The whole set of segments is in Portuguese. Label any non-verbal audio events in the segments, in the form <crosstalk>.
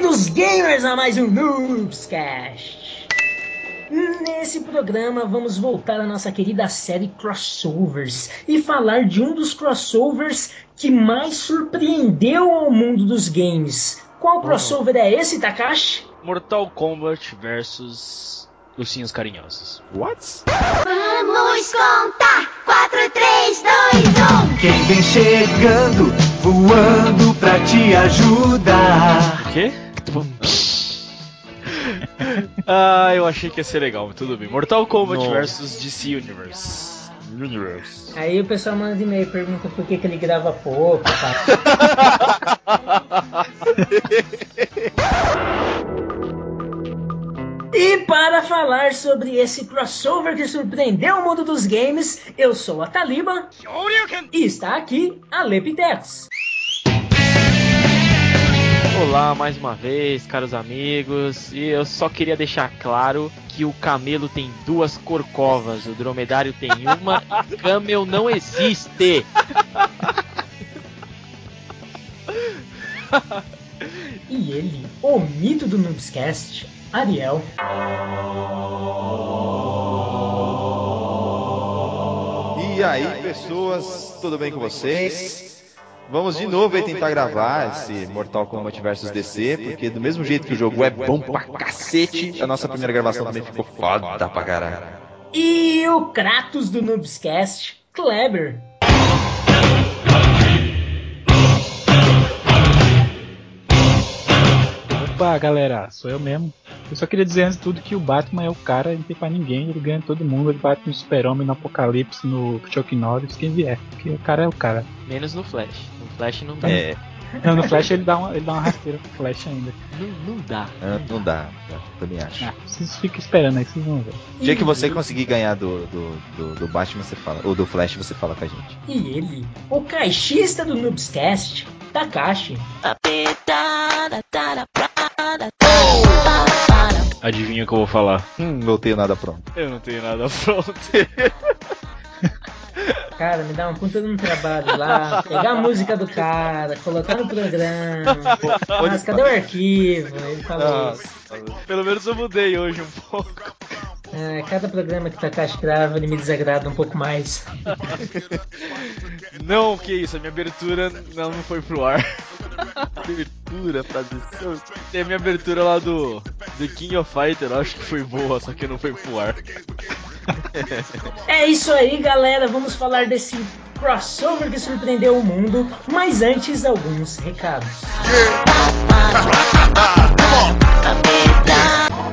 bem-vindos gamers a mais um Noobscast. Nesse programa vamos voltar à nossa querida série Crossovers e falar de um dos crossovers que mais surpreendeu ao mundo dos games. Qual crossover é esse, Takashi? Mortal Kombat versus Ursinhos Carinhosos. What? Vamos contar! 4, 3, 2, 1. Quem vem chegando, voando pra te ajudar. O quê? <laughs> ah, eu achei que ia ser legal, mas tudo bem. Mortal Kombat Não. versus DC Universe. Universe. Aí o pessoal manda e-mail e pergunta por que, que ele grava pouco, tá? <laughs> E para falar sobre esse crossover que surpreendeu o mundo dos games, eu sou a Taliba e está aqui a Lepitex. Olá mais uma vez, caros amigos. E eu só queria deixar claro que o camelo tem duas corcovas, o dromedário tem uma, e camel não existe. E ele, o mito do Noobscast, Ariel. E aí, pessoas, tudo bem com vocês? Vamos de novo aí tentar gravar esse Mortal Kombat vs DC, porque do mesmo jeito que o jogo é bom pra cacete, a nossa primeira gravação também ficou foda pra caralho. E o Kratos do Noobscast, Kleber. Opa, galera, sou eu mesmo. Eu só queria dizer antes de tudo que o Batman é o cara, não tem pra ninguém, ele ganha todo mundo, ele bate no Super-Homem, no Apocalipse, no Chuck Norris, quem vier. Porque o cara é o cara. Menos no Flash. No Flash não dá. É, Não, no Flash ele dá uma, ele dá uma rasteira pro Flash ainda. Não, não dá. ah, não dá, eu também acho. Ah, vocês ficam esperando aí, vocês vão ver. O dia que você conseguir ganhar do, do, do, do Batman, você fala, ou do Flash, você fala com a gente. E ele, o caixista do Noobscast, Takashi. Adivinha o que eu vou falar? Hum, não tenho nada pronto. Eu não tenho nada pronto. <laughs> Cara, me dá um puta de um trabalho lá, pegar a música do cara, colocar no programa. Mas cadê o arquivo? Ele falou isso. Pelo menos eu mudei hoje um pouco. É, cada programa que Takashi grava, ele me desagrada um pouco mais. <laughs> Não, que isso, a minha abertura não, não foi pro ar. abertura, tradução. Tem a minha abertura lá do, do King of Fighter, acho que foi boa, só que não foi pro ar. É isso aí, galera. Vamos falar desse crossover que surpreendeu o mundo. Mas antes, alguns recados. <laughs> E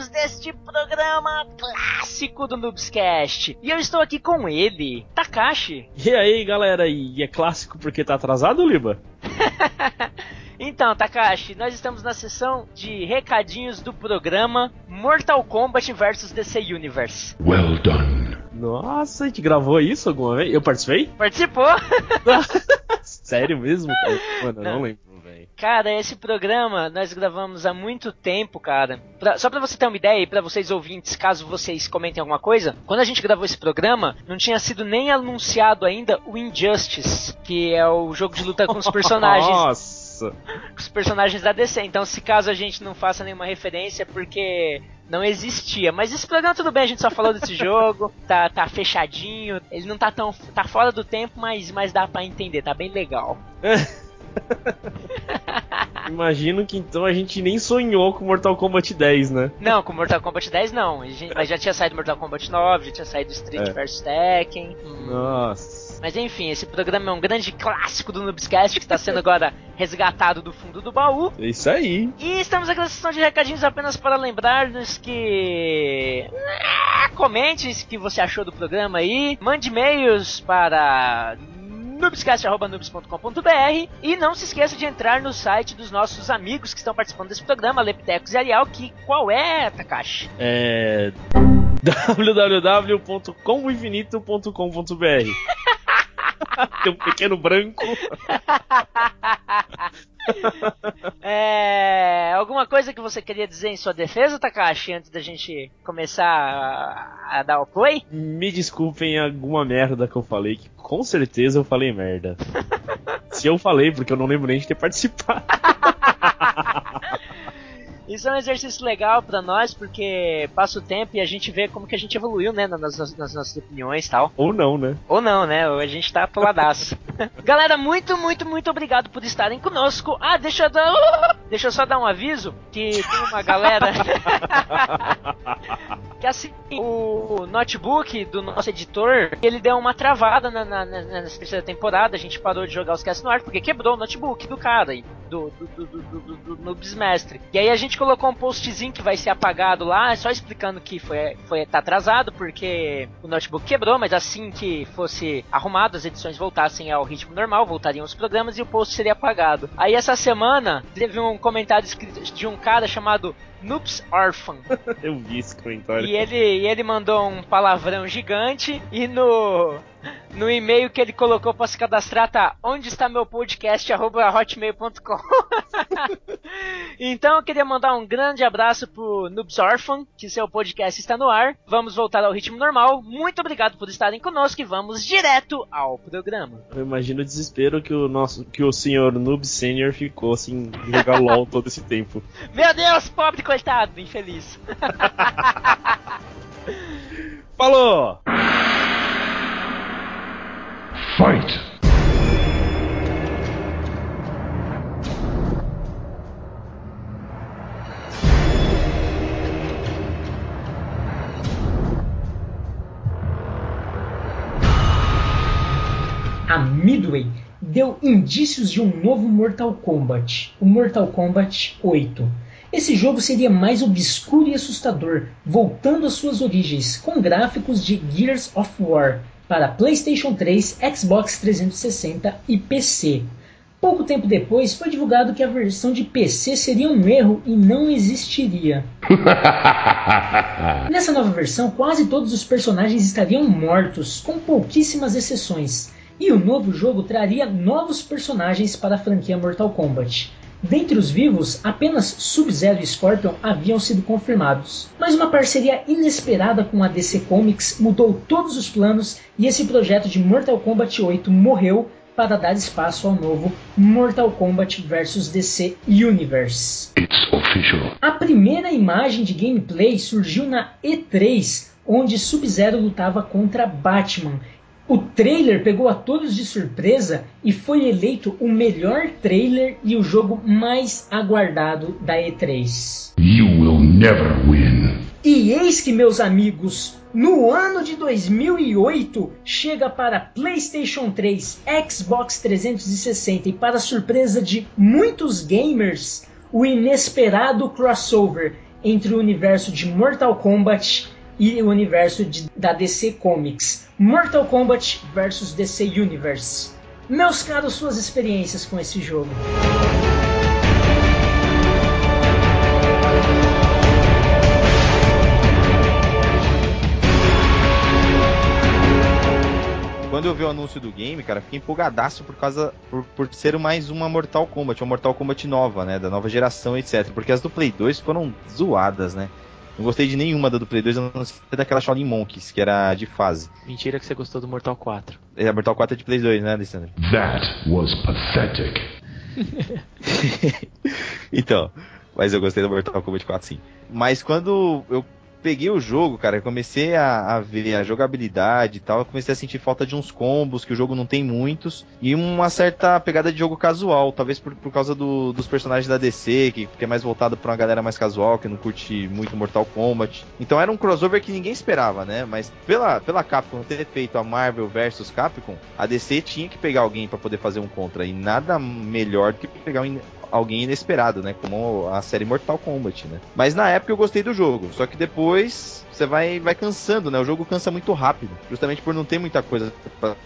recadinhos deste programa clássico do Noobscast. E eu estou aqui com ele, Takashi. E aí, galera, e é clássico porque tá atrasado, Liba? <laughs> Então, Takashi, nós estamos na sessão de recadinhos do programa Mortal Kombat vs DC Universe. Nossa, a gente gravou isso alguma vez? Eu participei? <laughs> Participou? <laughs> Sério mesmo, cara? Mano, eu não Não. lembro, velho. Cara, esse programa nós gravamos há muito tempo, cara. Pra- só pra você ter uma ideia e pra vocês ouvintes, caso vocês comentem alguma coisa, quando a gente gravou esse programa, não tinha sido nem anunciado ainda o Injustice, que é o jogo de luta com os <laughs> personagens, Nossa! com os personagens da DC. Então, se caso a gente não faça nenhuma referência, é porque não existia. Mas esse programa tudo bem, a gente só falou desse <laughs> jogo, tá, tá fechadinho, ele não tá tão. tá fora do tempo, mas, mas dá pra entender, tá bem legal. <laughs> Imagino que então a gente nem sonhou com Mortal Kombat 10, né? Não, com Mortal Kombat 10 não. Gente- Mas já tinha saído Mortal Kombat 9, já tinha saído Street É. vs Tekken. Nossa. Mas enfim, esse programa é um grande clássico do Noobscast que está sendo agora resgatado do fundo do baú. É isso aí. E estamos aqui na sessão de recadinhos apenas para lembrar-nos que. Ah, Comente o que você achou do programa aí. Mande e-mails para noobscast.noobs.com.br e não se esqueça de entrar no site dos nossos amigos que estão participando desse programa, Leptecos e Arial, que qual é, Takashi? É. <laughs> www.comboinfinito.com.br <laughs> <laughs> Tem um pequeno branco. <laughs> É, alguma coisa que você queria dizer em sua defesa, Takashi, antes da gente começar a, a dar o play? Me desculpem alguma merda que eu falei, que com certeza eu falei merda. <laughs> Se eu falei, porque eu não lembro nem de ter participado. Isso é um exercício legal pra nós, porque passa o tempo e a gente vê como que a gente evoluiu, né, nas, nas- nas nossas opiniões e tal. Ou não, né? Ou não, né? A gente tá atoladaço. <laughs> Galera, muito, muito, muito obrigado por estarem conosco. Ah, deixa eu dar. Deixa eu só dar um aviso que tem uma galera. <laughs> que assim, o notebook do nosso editor, ele deu uma travada na, na- na- nessa terceira temporada. A gente parou de jogar os casts no ar porque quebrou o notebook do cara, aí, do, do, do, do, do, do, do. E aí a gente colocou um postzinho que vai ser apagado lá, só explicando que foi, foi tá atrasado porque o notebook quebrou, mas assim que fosse arrumado, as edições voltassem ao ritmo normal, voltariam os programas e o post seria apagado. Aí essa semana teve um comentário escrito de um cara chamado Noops Orphan. <laughs> Eu vi esse comentário. E ele, e ele mandou um palavrão gigante e no no e-mail que ele colocou para se cadastrar tá onde está meu podcast arroba hotmail.com. <laughs> então eu queria mandar um grande abraço pro Noobs Orphan, que seu podcast está no ar. Vamos voltar ao ritmo normal. Muito obrigado por estarem conosco e vamos direto ao programa. Eu imagino o desespero que o nosso, que o senhor Noob Senior ficou assim, de jogar LOL todo esse tempo. <laughs> Meu Deus, pobre coitado, infeliz. <laughs> Falou! A Midway deu indícios de um novo Mortal Kombat, o Mortal Kombat 8. Esse jogo seria mais obscuro e assustador, voltando às suas origens, com gráficos de Gears of War para PlayStation 3, Xbox 360 e PC. Pouco tempo depois foi divulgado que a versão de PC seria um erro e não existiria. <laughs> Nessa nova versão, quase todos os personagens estariam mortos, com pouquíssimas exceções, e o novo jogo traria novos personagens para a franquia Mortal Kombat. Dentre os vivos, apenas Sub-Zero e Scorpion haviam sido confirmados. Mas uma parceria inesperada com a DC Comics mudou todos os planos e esse projeto de Mortal Kombat 8 morreu para dar espaço ao novo Mortal Kombat vs DC Universe. A primeira imagem de gameplay surgiu na E3, onde Sub-Zero lutava contra Batman. O trailer pegou a todos de surpresa e foi eleito o melhor trailer e o jogo mais aguardado da E3. You will never win. E eis que, meus amigos, no ano de 2008 chega para PlayStation 3, Xbox 360 e para surpresa de muitos gamers, o inesperado crossover entre o universo de Mortal Kombat e o universo de- da DC Comics. Mortal Kombat vs DC Universe. Meus caros, suas experiências com esse jogo. Quando eu vi o anúncio do game, cara, fiquei empolgadaço por causa por, por ser mais uma Mortal Kombat, uma Mortal Kombat nova, né, da nova geração, etc. Porque as do Play 2 foram zoadas, né? Não gostei de nenhuma da do Play 2, a não ser daquela Shaolin Monkeys, que era de fase. Mentira que você gostou do Mortal 4. É, A Mortal 4 é de Play 2, né, Alessandro? That was pathetic. <laughs> Então, mas eu gostei do Mortal Kombat 4 sim. Mas quando eu peguei o jogo, cara, comecei a, a ver a jogabilidade e tal, comecei a sentir falta de uns combos, que o jogo não tem muitos, e uma certa pegada de jogo casual, talvez por, por causa do- dos personagens da DC, que, que é mais voltado pra uma galera mais casual, que não curte muito Mortal Kombat. Então era um crossover que ninguém esperava, né? Mas pela, pela Capcom ter feito a Marvel versus Capcom, a DC tinha que pegar alguém pra poder fazer um contra, e nada melhor do que pegar um alguém inesperado, né? Como a série Mortal Kombat, né? Mas na época eu gostei do jogo, só que depois você vai, vai cansando, né? O jogo cansa muito rápido, justamente por não ter muita coisa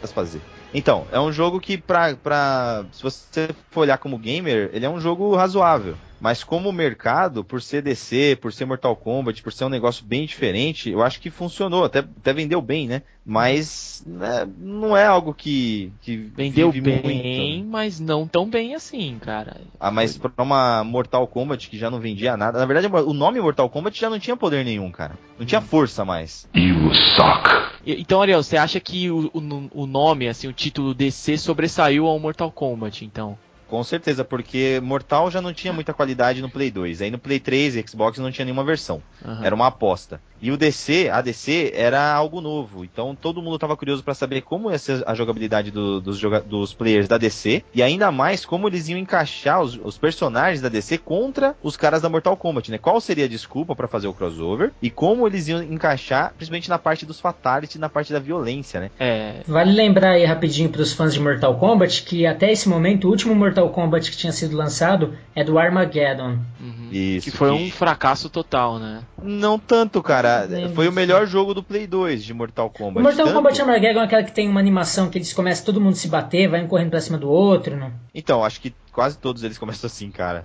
se fazer. Então, é um jogo que pra, pra. Se você for olhar como gamer, ele é um jogo razoável. Mas como mercado, por ser DC, por ser Mortal Kombat, por ser um negócio bem diferente, eu acho que funcionou, até, até vendeu bem, né? Mas né, não é algo que, que Vendeu vive bem, muito. mas não tão bem assim, cara. Ah, mas pra uma Mortal Kombat que já não vendia nada. Na verdade, o nome Mortal Kombat já não tinha poder nenhum, cara. Não tinha força mais. You suck. Então, Ariel, você acha que o, o, o nome, assim, o título DC sobressaiu ao Mortal Kombat, então? Com certeza, porque Mortal já não tinha muita qualidade no Play 2. Aí no Play 3 e Xbox não tinha nenhuma versão. Aham. Era uma aposta. E o DC, a DC era algo novo. Então todo mundo estava curioso para saber como ia ser a jogabilidade do- dos, joga- dos players da DC. E ainda mais como eles iam encaixar os, os personagens da DC contra os caras da Mortal Kombat, né? Qual seria a desculpa para fazer o crossover? E como eles iam encaixar, principalmente na parte dos fatalities e na parte da violência, né? É, Vale lembrar aí rapidinho para os fãs de Mortal Kombat que até esse momento o último Mortal Kombat que tinha sido lançado é do Armageddon. uhum. Isso. que foi um fracasso total, né? Não tanto, cara. Foi o melhor jogo do Play 2 de Mortal O Kombat. Mortal Tanto- Kombat Armageddon é aquela que tem uma animação que eles começam todo mundo se bater, vai um correndo pra cima do outro? Então, acho que quase todos eles começam assim, cara.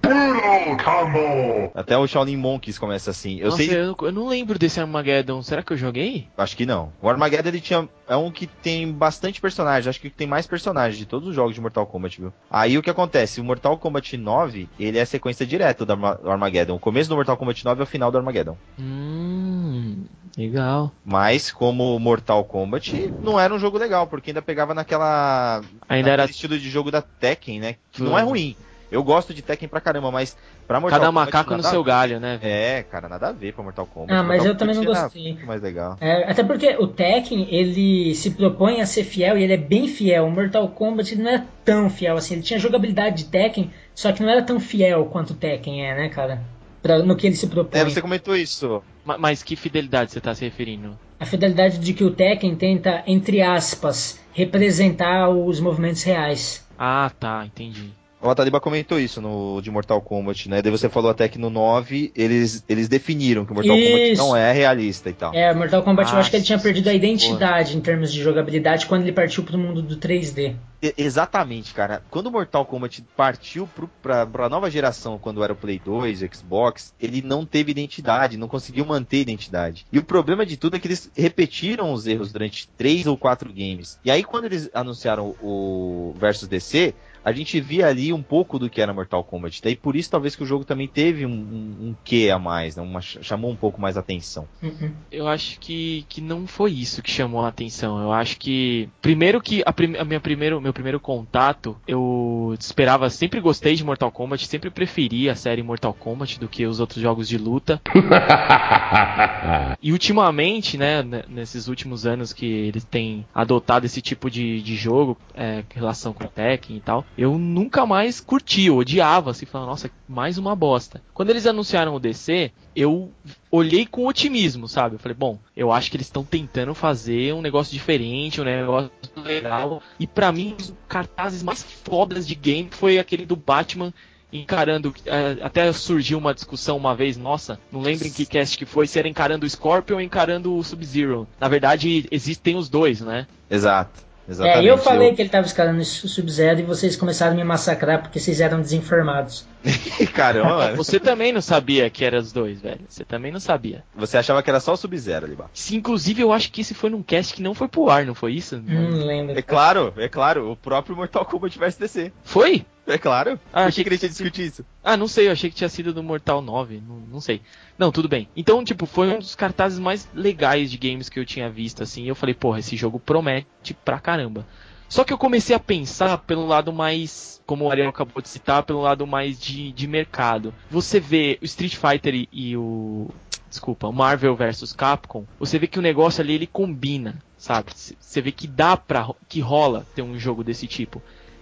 Combo. Até o Shaolin Monkeys começa assim. Eu Nossa, sei, eu, eu não lembro desse Armageddon. Será que eu joguei? acho que não. O Armageddon ele tinha é um que tem bastante personagens, acho que tem mais personagens de todos os jogos de Mortal Kombat, viu? Aí o que acontece? O Mortal Kombat 9, ele é a sequência direta do Armageddon. O começo do Mortal Kombat 9 é o final do Armageddon. Hum, legal. Mas como Mortal Kombat não era um jogo legal, porque ainda pegava naquela Ainda naquele era estilo de jogo da Tekken, né? Que não Uhum. é ruim. Eu gosto de Tekken pra caramba, mas pra Mortal cada Kombat macaco no nada a seu galho, né? velho? É, cara, nada a ver pra Mortal Kombat. Ah, mas Mortal eu também não gostei. muito mais legal. É, até porque o Tekken, ele se propõe a ser fiel e ele é bem fiel. O Mortal Kombat ele não é tão fiel assim. Ele tinha jogabilidade de Tekken, só que não era tão fiel quanto o Tekken é, né, cara? Pra, no que ele se propõe. É, você comentou isso. Ma- Mas que fidelidade você tá se referindo? A fidelidade de que o Tekken tenta, entre aspas, representar os movimentos reais. Ah, tá, entendi. O Ataliba comentou isso no de Mortal Kombat, né? Daí você falou até que no 9 eles, eles definiram que o Mortal Kombat Isso. não é realista e tal. É, Mortal Kombat eu Ah, acho que ele tinha perdido a identidade em termos de jogabilidade quando ele partiu pro mundo do 3D. E- exatamente, cara. Quando o Mortal Kombat partiu pro, pra, pra nova geração, quando era o Play 2, o Xbox, ele não teve identidade, não conseguiu manter identidade. E o problema de tudo é que eles repetiram os erros durante três ou quatro games. E aí, quando eles anunciaram o Versus DC, a gente via ali um pouco do que era Mortal Kombat. Daí por isso talvez que o jogo também teve um, um, um quê a mais, né? Uma- chamou um pouco mais a atenção. Uhum. Eu acho que, que não foi isso que chamou a atenção. Eu acho que. Primeiro que a, prim- a minha primeiro, meu primeiro contato, eu esperava, sempre gostei de Mortal Kombat, sempre preferi a série Mortal Kombat do que os outros jogos de luta. <laughs> E ultimamente, né, nesses últimos anos que eles têm adotado esse tipo de, de jogo, é, em relação com o Tekken e tal, eu nunca mais curti, eu odiava, assim, falando, nossa, mais uma bosta. Quando eles anunciaram o DC, eu olhei com otimismo, sabe? Eu falei, bom, eu acho que eles estão tentando fazer um negócio diferente, um negócio legal. E pra mim, os cartazes mais fodas de game foi aquele do Batman encarando. é, até surgiu uma discussão uma vez, nossa, não lembro em que cast que foi, se era encarando o Scorpion ou encarando o Sub-Zero. Na verdade, existem os dois, né? Exato. É, Exatamente. e eu falei que ele tava escalando o Sub-Zero e vocês começaram a me massacrar porque vocês eram desinformados. <laughs> Caramba, mano. Você também não sabia que eram os dois, velho. Você também não sabia. Você achava que era só o Sub-Zero ali. Se, inclusive, eu acho que esse foi num cast que não foi pro ar, não foi isso? Não lembro. É claro, é claro, o próprio Mortal Kombat vs DC. Foi? É claro. Ah, Por achei que, que a gente ia discutir isso? Ah, não sei, eu achei que tinha sido do Mortal 9, não, não sei. Não, tudo bem. Então, tipo, foi um dos cartazes mais legais de games que eu tinha visto, assim, e eu falei, porra, esse jogo promete pra caramba. Só que eu comecei a pensar pelo lado mais, como o Ariel acabou de citar, pelo lado mais de, de mercado. Você vê o Street Fighter e, e o. Desculpa, o Marvel vs Capcom, você vê que o negócio ali ele combina, sabe? Você vê que dá pra. que rola ter um jogo desse tipo.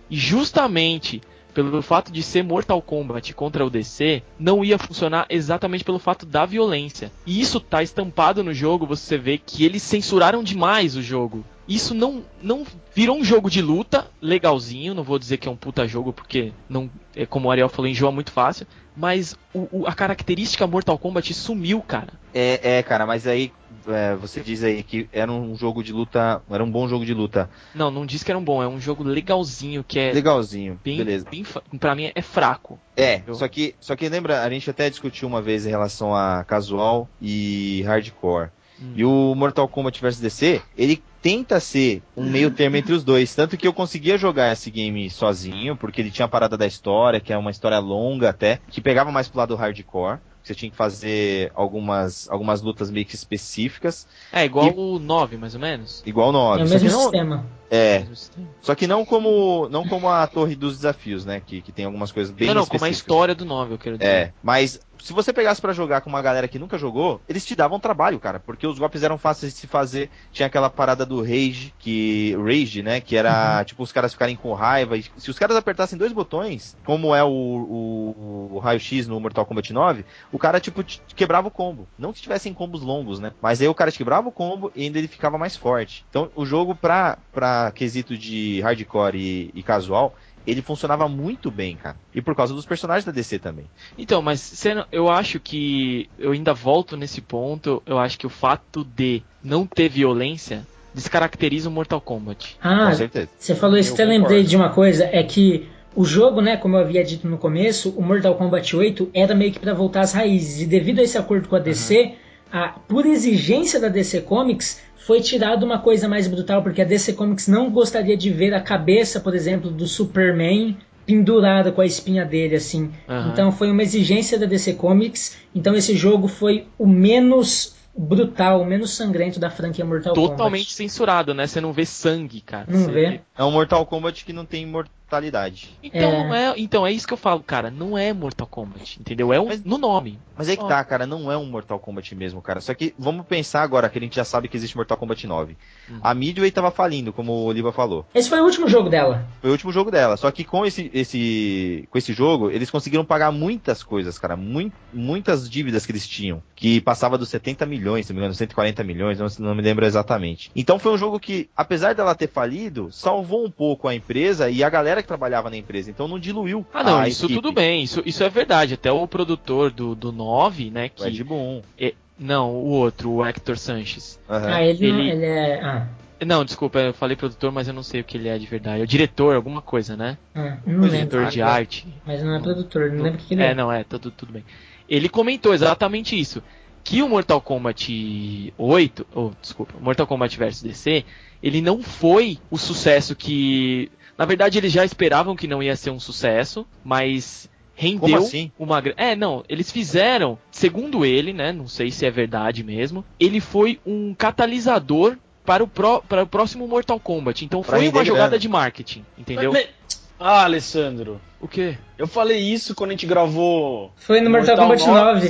E justamente pelo fato de ser Mortal Kombat contra o DC, não ia funcionar exatamente pelo fato da violência. E isso tá estampado no jogo, você vê que eles censuraram demais o jogo. Isso não, não virou um jogo de luta legalzinho, não vou dizer que é um puta jogo, porque não é como o Ariel falou, enjoa muito fácil, mas o- o- a característica Mortal Kombat sumiu, cara. É, é, cara, mas aí é, você diz aí que era um jogo de luta, era um bom jogo de luta. Não, não diz que era um bom, é um jogo legalzinho, que é Legalzinho, bem, beleza. bem pra mim é fraco. É, Eu- só que, só que lembra, a gente até discutiu uma vez em relação a casual e hardcore. Hum. E o Mortal Kombat vs DC, ele tenta ser um meio termo entre os dois. Tanto que eu conseguia jogar esse game sozinho, porque ele tinha a parada da história, que é uma história longa até, que pegava mais pro lado hardcore. Você tinha que fazer algumas, algumas lutas meio que específicas, É igual E- o 9, mais ou menos. igual no É o 9. Só mesmo que não, sistema. é, Mesmo sistema. só que não como, não como a Torre dos Desafios, né? Que, que tem algumas coisas bem não, não, como a história do 9, eu quero dizer. É, mas se você pegasse pra jogar com uma galera que nunca jogou, eles te davam trabalho, cara, porque os golpes eram fáceis de se fazer. Tinha aquela parada do rage, que rage, né, que era tipo os caras ficarem com raiva. E se os caras apertassem dois botões, como é o, o, o raio X no Mortal Kombat 9, o cara tipo quebrava o combo. Não que tivessem combos longos, né? Mas aí o cara te quebrava o combo e ainda ele ficava mais forte. Então o jogo pra, pra quesito de hardcore e, e casual, ele funcionava muito bem, cara. E por causa dos personagens da DC também. Então, mas não- eu acho que eu ainda volto nesse ponto. Eu acho que o fato de não ter violência descaracteriza o Mortal Kombat. Ah, Com certeza. Você falou isso, Eu até lembrei concordo. de uma coisa, é que o jogo, né, como eu havia dito no começo, o Mortal Kombat 8 era meio que pra voltar às raízes. E devido a esse acordo com a DC, a, por exigência da DC Comics, foi tirado uma coisa mais brutal, porque a DC Comics não gostaria de ver a cabeça, por exemplo, do Superman pendurada com a espinha dele, assim. Aham. Então foi uma exigência da DC Comics. Então esse jogo foi o menos brutal, o menos sangrento da franquia Mortal Totalmente Kombat. censurado, né? Você não vê sangue, cara. Não Você vê. É um Mortal Kombat que não tem imortalidade. Então, É. não é, então é isso que eu falo, cara. Não é Mortal Kombat, entendeu? É um, Mas- no nome. Mas aí que tá, cara, não é um Mortal Kombat mesmo, cara. Só que vamos pensar agora que a gente já sabe que existe Mortal Kombat 9. Uhum. A Midway tava falindo, como o Oliva falou. Esse foi o último jogo dela. Foi o último jogo dela. Só que com esse, esse, com esse jogo, eles conseguiram pagar muitas coisas, cara. Mui- muitas dívidas que eles tinham. Que passava dos 70 milhões, se não me engano, 140 milhões, não, não me lembro exatamente. Então foi um jogo que, apesar dela ter falido, salvou um pouco a empresa e a galera que trabalhava na empresa. Então não diluiu. Ah, não, a isso equipe. tudo bem. Isso, isso é verdade. Até o produtor do, do 9, né? O Ed Que, Boon. não, o outro, o Hector Sanches. Aham. Ah, ele, não- Ele- ele é. Ah, Não, desculpa, eu falei produtor, mas eu não sei o que ele é de verdade. É o diretor, alguma coisa, né? ah, não O lembro. diretor de arte. Mas não é produtor, não lembro o que, que ele é. É, não, é, tudo, tudo bem. Ele comentou exatamente isso. Que o Mortal Kombat 8, ou desculpa, Mortal Kombat vs DC, ele não foi o sucesso que. Na verdade, eles já esperavam que não ia ser um sucesso, mas rendeu Como assim? uma É, não, eles fizeram, segundo ele, né? Não sei se é verdade mesmo, ele foi um catalisador para o, pró- para o próximo Mortal Kombat. Então Pra foi uma jogada grana. de marketing, entendeu? Ah, Alessandro, O quê? eu falei isso quando a gente gravou. Foi no Mortal, Mortal Kombat 9.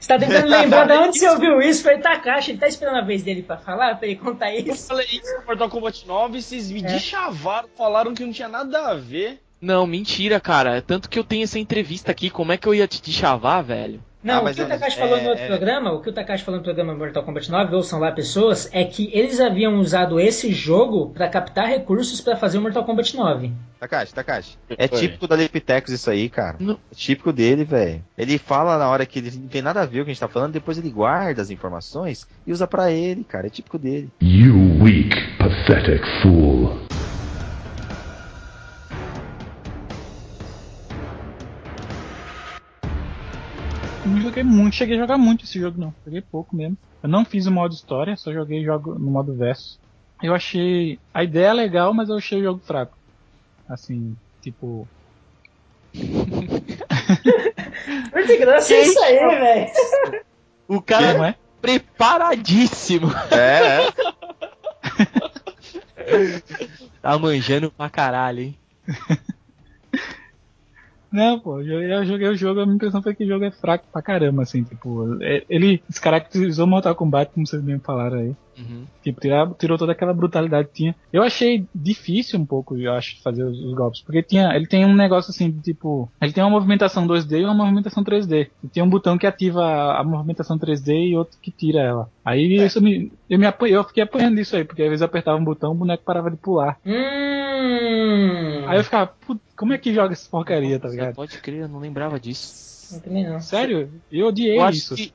Você tá tentando <laughs> lembrar de onde você ouviu isso? Foi Takashi, ele tá esperando a vez dele pra falar, pra ele contar Eu isso. falei isso no Mortal Kombat 9 e vocês me É. deschavaram, falaram que não tinha nada a ver. Não, mentira, cara. Tanto que eu tenho essa entrevista aqui, como é que eu ia te chavar, velho? Não, Ah, o que o é- Takashi é- falou no outro é- programa, o que o Takashi falou no programa Mortal Kombat 9, ouçam lá pessoas, é que eles haviam usado esse jogo pra captar recursos pra fazer o Mortal Kombat 9. Takashi, Takashi. É Foi. típico da Lepitex isso aí, cara. Não. É típico dele, velho. Ele fala na hora que ele não tem nada a ver com o que a gente tá falando, depois ele guarda as informações e usa pra ele, cara. É típico dele. You weak, pathetic fool. Não joguei muito, cheguei a jogar muito esse jogo não. Joguei pouco mesmo. Eu não fiz o modo história, só joguei jogo no modo verso. Eu achei a ideia legal, mas eu achei o jogo fraco. Assim, tipo, Muito graça é isso aí, velho. O cara é? preparadíssimo. É, é. Tá manjando pra caralho, hein? <laughs> Não, pô, eu joguei, eu joguei o jogo, a minha impressão foi que o jogo é fraco pra caramba, assim, tipo, é- ele descaracterizou Mortal Kombat, como vocês mesmo falaram aí. Uhum. Tipo, tirar, tirou toda aquela brutalidade que tinha. Eu achei difícil um pouco, eu acho, fazer os, os golpes. Porque tinha, ele tem um negócio assim, de, tipo. Ele tem uma movimentação 2D e uma movimentação 3D. E tem um botão que ativa a, a movimentação 3D e outro que tira ela. Aí isso me. Eu, me apanhei, eu fiquei apanhando isso aí, porque às vezes eu apertava um botão, o boneco parava de pular. Hum. Aí eu ficava, "Putz, como é que joga essa porcaria, tá ligado? Pode crer, eu não lembrava disso. Eu também não. Sério? Eu odiei Eu acho isso. que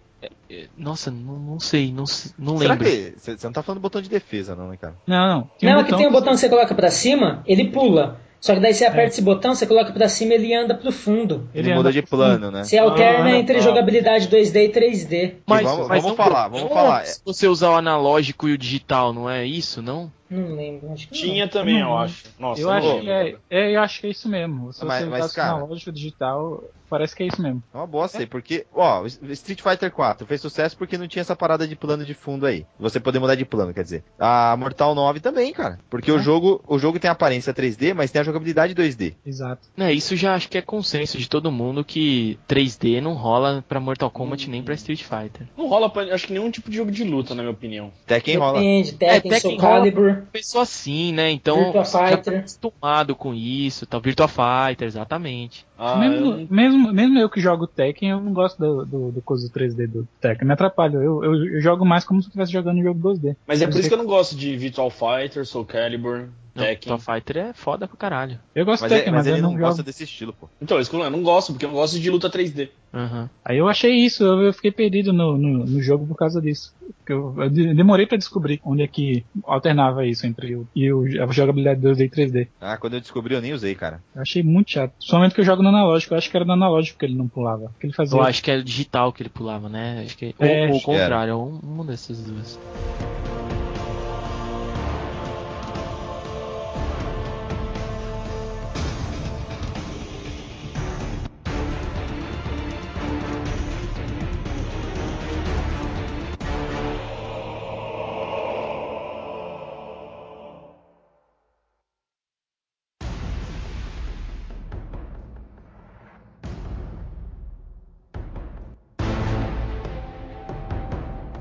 É, Nossa, não, não sei, não, não Será lembro. que. Você não tá falando do botão de defesa, não, né, cara? Não, não. Tinha Não, um é que tem um botão que você coloca pra cima, ele pula. Só que daí você aperta esse botão, você coloca pra cima ele anda pro fundo. Ele, Ele muda de pro fundo. plano, né? Você alterna Ah, entre tá. jogabilidade 2D e 3D. Mas, vamos- mas vamos não- falar, vamos falar. Se você usar o analógico e o digital, não é isso, não? Não lembro, acho que Tinha não. também, eu Não. acho. Nossa, Eu acho, que é, é, eu acho que é isso mesmo. Se Mas- você mas, cara- analógico digital, parece que é isso mesmo. É uma bosta aí, porque, ó, o Street Fighter 4 fez sucesso porque não tinha essa parada de plano de fundo aí. Você poder mudar de plano, quer dizer. A Mortal 9 também, cara. Porque o É. jogo, o jogo tem aparência 3D, mas tem a jogabilidade 2D. Exato. É, isso já acho que é consenso de todo mundo que 3D não rola pra Mortal Kombat nem pra Street Fighter. Não rola pra, acho que nenhum tipo de jogo de luta, na minha opinião. Tekken rola. Depende, Tekken, É, Soul Tekken rola. Calibur. Pessoa assim, né? Então Virtua já tá Fighter. acostumado com isso, tá? Virtua Fighter, exatamente. Ah, mesmo, eu- mesmo, mesmo eu que jogo Tekken, eu não gosto do, do, do coisa 3D do Tekken. Me atrapalha. Eu, eu, eu jogo mais como se eu estivesse jogando um jogo 2D. Mas é por isso que eu não gosto de Virtual Fighter, Soul Calibur, Tekken. Fighter é foda pra caralho. Eu gosto Mas, de é- Tekken, mas mas, ele eu não não gosta desse estilo, pô. Então, isso que eu não gosto, porque eu não gosto de luta 3D. Aham. Aí eu achei isso, eu, fiquei perdido no, no, no jogo por causa disso. Eu, eu de- demorei pra descobrir onde é que alternava isso entre o, e o, a jogabilidade 2D e 3D. Ah, quando eu descobri eu nem usei, cara. Eu achei muito chato. Somente que eu jogo no analógico. Eu acho que era no analógico que ele não pulava. Que ele fazia. Eu acho que é digital que ele pulava, né? Acho que, É, ou, ou o era. contrário, é um, uma dessas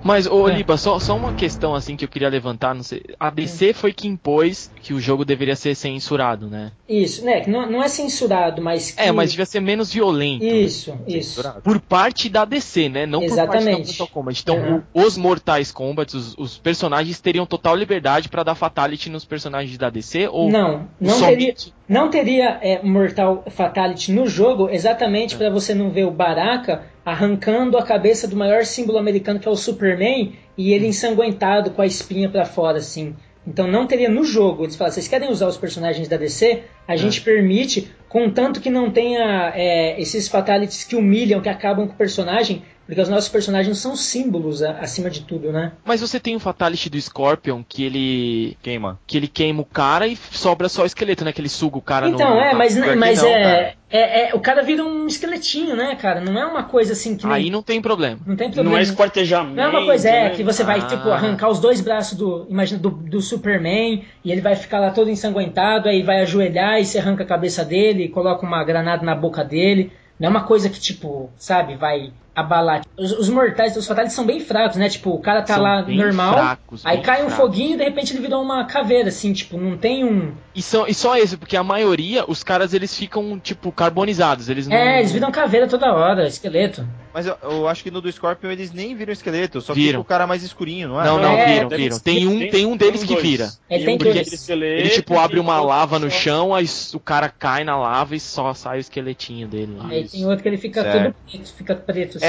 Mas, ô É. Liba, só, só uma questão assim que eu queria levantar, não sei. A DC foi que impôs que o jogo deveria ser censurado, né? Isso, né? Não, não é censurado, mas. Que... É, mas devia ser menos violento. né? Isso, isso. Por parte da DC, né? Não por parte da Exatamente. Mortal Kombat. Então, Uhum. o- os Mortais Kombat, os, os personagens teriam total liberdade pra dar fatality nos personagens da DC? Ou Não, não teria, não teria é, Mortal Fatality no jogo exatamente É. pra você não ver o Baraka arrancando a cabeça do maior símbolo americano que é o Superman e ele ensanguentado com a espinha pra fora assim. Então não teria no jogo. Eles falam, vocês querem usar os personagens da DC? A É. gente permite, contanto que não tenha é, esses fatalities que humilham, que acabam com o personagem, porque os nossos personagens são símbolos acima de tudo, né? Mas você tem o fatality do Scorpion que ele Queima. que ele queima o cara e sobra só o esqueleto, né? Que ele suga o cara Então, no... é, mas, pior que mas não, é, cara. é, é- O cara vira um esqueletinho, né, cara? Não é uma coisa assim que nem. Aí não tem problema. não tem problema. Não é esquartejamento. Não é uma coisa, é, né? que você vai, Ah. tipo, arrancar os dois braços do. Imagina, do, do Superman, e ele vai ficar lá todo ensanguentado, aí vai ajoelhar e você arranca a cabeça dele e coloca uma granada na boca dele. Não é uma coisa que, tipo, sabe, vai abalar. Os, os mortais, os fatales são bem fracos, né? Tipo, o cara tá São lá bem normal, fracos, aí cai um fracos. foguinho e de repente ele virou uma caveira, assim, tipo, não tem um. E, são, e só esse, porque a maioria, os caras eles ficam, tipo, carbonizados. Eles não. É, eles viram caveira toda hora, esqueleto. Mas eu, eu acho que no do Scorpion eles nem viram esqueleto, só Viram. fica o cara mais escurinho, não é? Não, não, É, viram, viram. Tem um, tem um deles que dois. vira. É, tem um dois. esqueleto Ele, tipo, abre uma lava no chão, aí o cara cai na lava e só sai o esqueletinho dele lá. Aí tem outro que ele fica Certo. todo preto, fica preto, assim. É,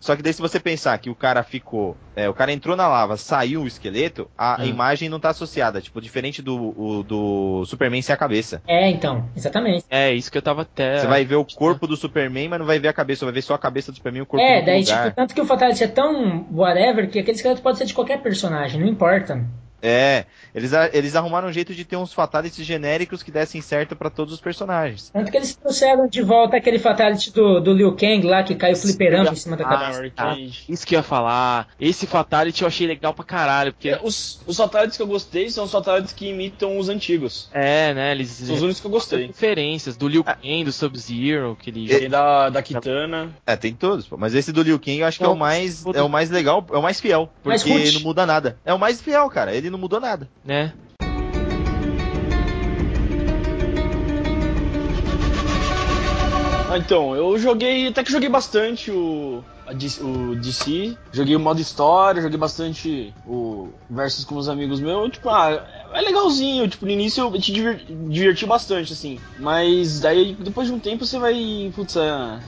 só que daí se você pensar que o cara ficou. é, o cara entrou na lava, saiu o esqueleto, a Ah. imagem não tá associada. Tipo, diferente do, o- do Superman sem a cabeça. É, então, exatamente. É, isso que eu tava até. Você vai ver o corpo do Superman, mas não vai ver a cabeça, vai ver só a cabeça do Superman e o corpo É, no daí, lugar. tipo, tanto que o Fatality é tão whatever que aquele esqueleto pode ser de qualquer personagem, não importa. É, eles, eles arrumaram um jeito de ter uns fatalities genéricos que dessem certo pra todos os personagens. Tanto que eles trouxeram de volta aquele Fatality do, do Liu Kang lá, que caiu fliperando em cima da Ah, cabeça. Ah. Isso que eu ia falar. Esse Fatality eu achei legal pra caralho, porque. É, Os, os fatalities que eu gostei são os fatalities que imitam os antigos. É, né? Eles. São os únicos que eu gostei. referências do Liu Kang, do Sub-Zero, que ele E da, da Kitana. É, tem todos, pô. Mas esse do Liu Kang eu acho que é o mais, é o mais legal, é o mais fiel. Porque não muda nada. É o mais fiel, cara. Ele não mudou nada. né? Ah, então, eu joguei, até que joguei bastante o, o DC, joguei o modo história, joguei bastante o versus com os amigos meus, tipo, ah, é legalzinho, tipo, no início eu te diver- diverti bastante, assim, mas daí depois de um tempo você vai, putz, é,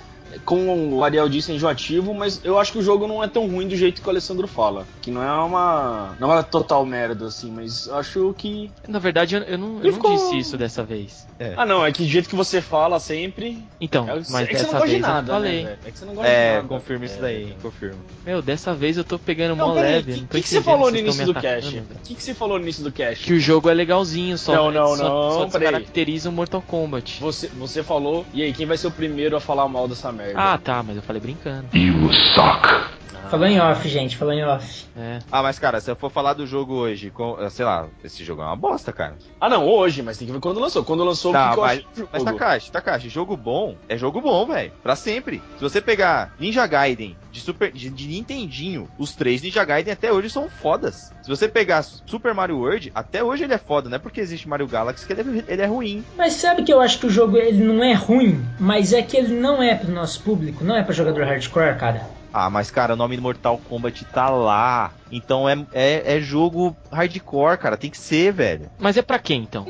como o Ariel disse, é enjoativo, mas eu acho que o jogo não é tão ruim do jeito que o Alessandro fala. Que não é uma. Não é uma total merda, assim, mas acho que. Na verdade, eu, eu não, eu não ficou- disse isso dessa vez. Ah, não, é que do jeito que você fala sempre. Então, é, mas é que você dessa não gosta de vez eu nada, falei. né? É que você não gosta de É, nada. confirma isso daí, confirma. Meu, dessa vez eu tô pegando mó peraí, leve. o que, que, que você falou no início do cast? O que, que você falou no início do cast? Que o jogo é legalzinho, só, Não, não, só, não, só peraí. descaracteriza o Mortal Kombat. Você, você falou, e aí, quem vai ser o primeiro a falar mal dessa merda? Ah, tá, mas eu falei brincando. You suck. Falou em off, gente, falou em off. É. Ah, mas cara, se eu for falar do jogo hoje, com, sei lá, esse jogo é uma bosta, cara. Ah, não, hoje, mas tem que ver quando lançou. Quando lançou, o que, Não, que eu mas, jogo? mas Takashi, Takashi, jogo bom é jogo bom, velho. Pra sempre. Se você pegar Ninja Gaiden de, Super, de, de Nintendinho, os três Ninja Gaiden até hoje são fodas. Se você pegar Super Mario World, até hoje ele é foda. Não é porque existe Mario Galaxy que ele é, ele é ruim. Mas sabe que eu acho que o jogo ele não é ruim, mas é que ele não é pro nosso público, não é pra jogador hardcore, cara. Ah, mas cara, o nome do Mortal Kombat tá lá. Então é, é, é jogo hardcore, cara. Tem que ser, velho. Mas é pra quem então?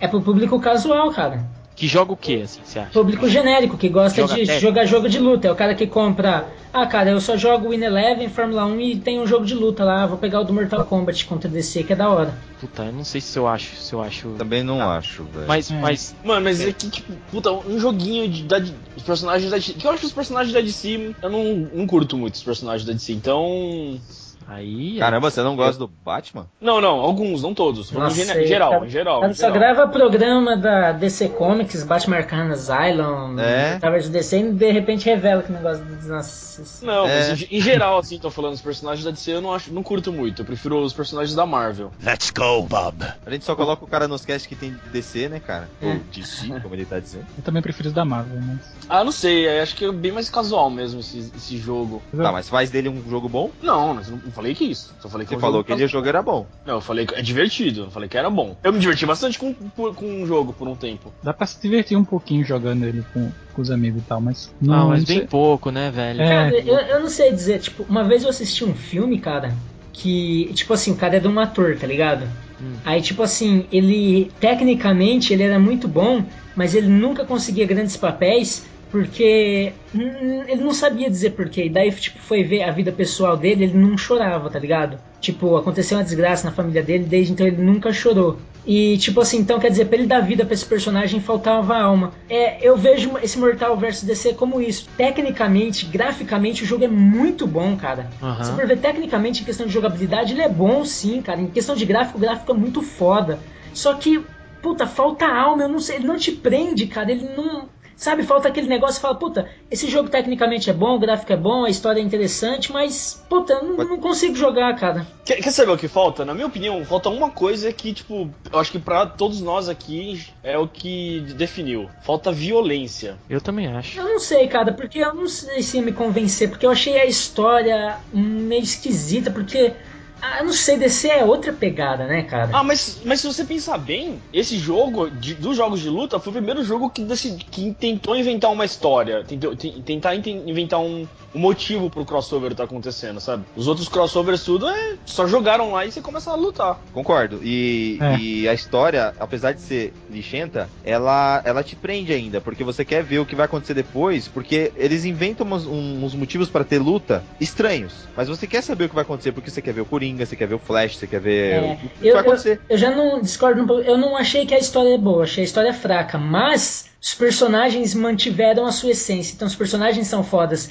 É pro público casual, cara. Que joga o que, assim, você acha? Público genérico, que gosta Joga de técnico. jogar jogo de luta. É o cara que compra. Ah, cara, eu só jogo Win Eleven, Fórmula 1 e tem um jogo de luta lá. Vou pegar o do Mortal Kombat contra DC, que é da hora. Puta, eu não sei se eu acho, se eu acho. Também não acho, velho. Mas, É. mas Mano, mas é que, tipo, puta, um joguinho de, da, os personagens da DC. Que eu acho que os personagens da DC, eu não, não curto muito os personagens da DC, então. Aí. Caramba, você não gosta do Batman? Não, não, alguns, não todos. Nossa, em geral, cara, em geral. Cara, em só geral. grava programa da DC Comics, Batman Arkham Asylum, É. Towers DC e de repente revela que o negócio dos nossos. Não, É. mas em, em geral, assim, tô falando, os personagens da DC eu não, acho, não curto muito. Eu prefiro os personagens da Marvel. Let's go, Bob. A gente só coloca o cara nos casts que tem DC, né, cara? É. Ou DC, como ele tá dizendo. Eu também prefiro os da Marvel, mas. Ah, não sei, é, acho que é bem mais casual mesmo esse, esse jogo. Tá, mas faz dele um jogo bom? Não, mas não, não falei que isso. Só falei que Você um falou que ele jogo era bom. Não, eu falei que é divertido, não falei que era bom. Eu me diverti bastante com, com, com um jogo por um tempo. Dá pra se divertir um pouquinho jogando ele com, com os amigos e tal, mas. Não, Ah, mas não sei- bem pouco, né, velho? É. Cara, eu, eu não sei dizer, tipo, uma vez eu assisti um filme, cara, que, tipo assim, o cara é de um ator, tá ligado? Hum. Aí, tipo assim, ele, tecnicamente, ele era muito bom, mas ele nunca conseguia grandes papéis, porque hum, ele não sabia dizer porquê. E daí, tipo, foi ver a vida pessoal dele, ele não chorava, tá ligado? Tipo, aconteceu uma desgraça na família dele, desde então ele nunca chorou. E, tipo assim, então quer dizer, pra ele dar vida pra esse personagem faltava alma. É, eu vejo esse Mortal vs DC como isso. Tecnicamente, graficamente, o jogo é muito bom, cara. Aham. Se for ver tecnicamente, em questão de jogabilidade, ele é bom sim, cara. Em questão de gráfico, o gráfico é muito foda. Só que, puta, falta alma, eu não sei, ele não te prende, cara. Ele não. Sabe, falta aquele negócio e fala, puta, esse jogo tecnicamente é bom, o gráfico é bom, a história é interessante, mas, puta, eu não, não consigo jogar, cara. Quer, quer saber o que falta? Na minha opinião, falta uma coisa que, tipo, eu acho que pra todos nós aqui é o que definiu. Falta violência. Eu também acho. Eu não sei, cara, porque eu não sei se ia me convencer, porque eu achei a história meio esquisita, porque. Ah, eu não sei, DC é outra pegada, né, cara? Ah, mas, mas se você pensar bem, esse jogo, de- dos jogos de luta, foi o primeiro jogo que, decidi, que tentou inventar uma história, tentou, ten- tentar inventar um, um motivo pro crossover tá acontecendo, sabe? Os outros crossovers tudo é só jogaram lá e você começa a lutar. Concordo. E, É. e a história, apesar de ser lixenta, ela, ela te prende ainda, porque você quer ver o que vai acontecer depois, porque eles inventam uns, uns motivos pra ter luta estranhos. Mas você quer saber o que vai acontecer, porque você quer ver o Coringa, você quer ver o Flash, você quer ver É, o que eu, vai eu, acontecer. eu já não discordo um pouco. Eu não achei que a história é boa, achei a história fraca, mas os personagens mantiveram a sua essência. Então os personagens são fodas.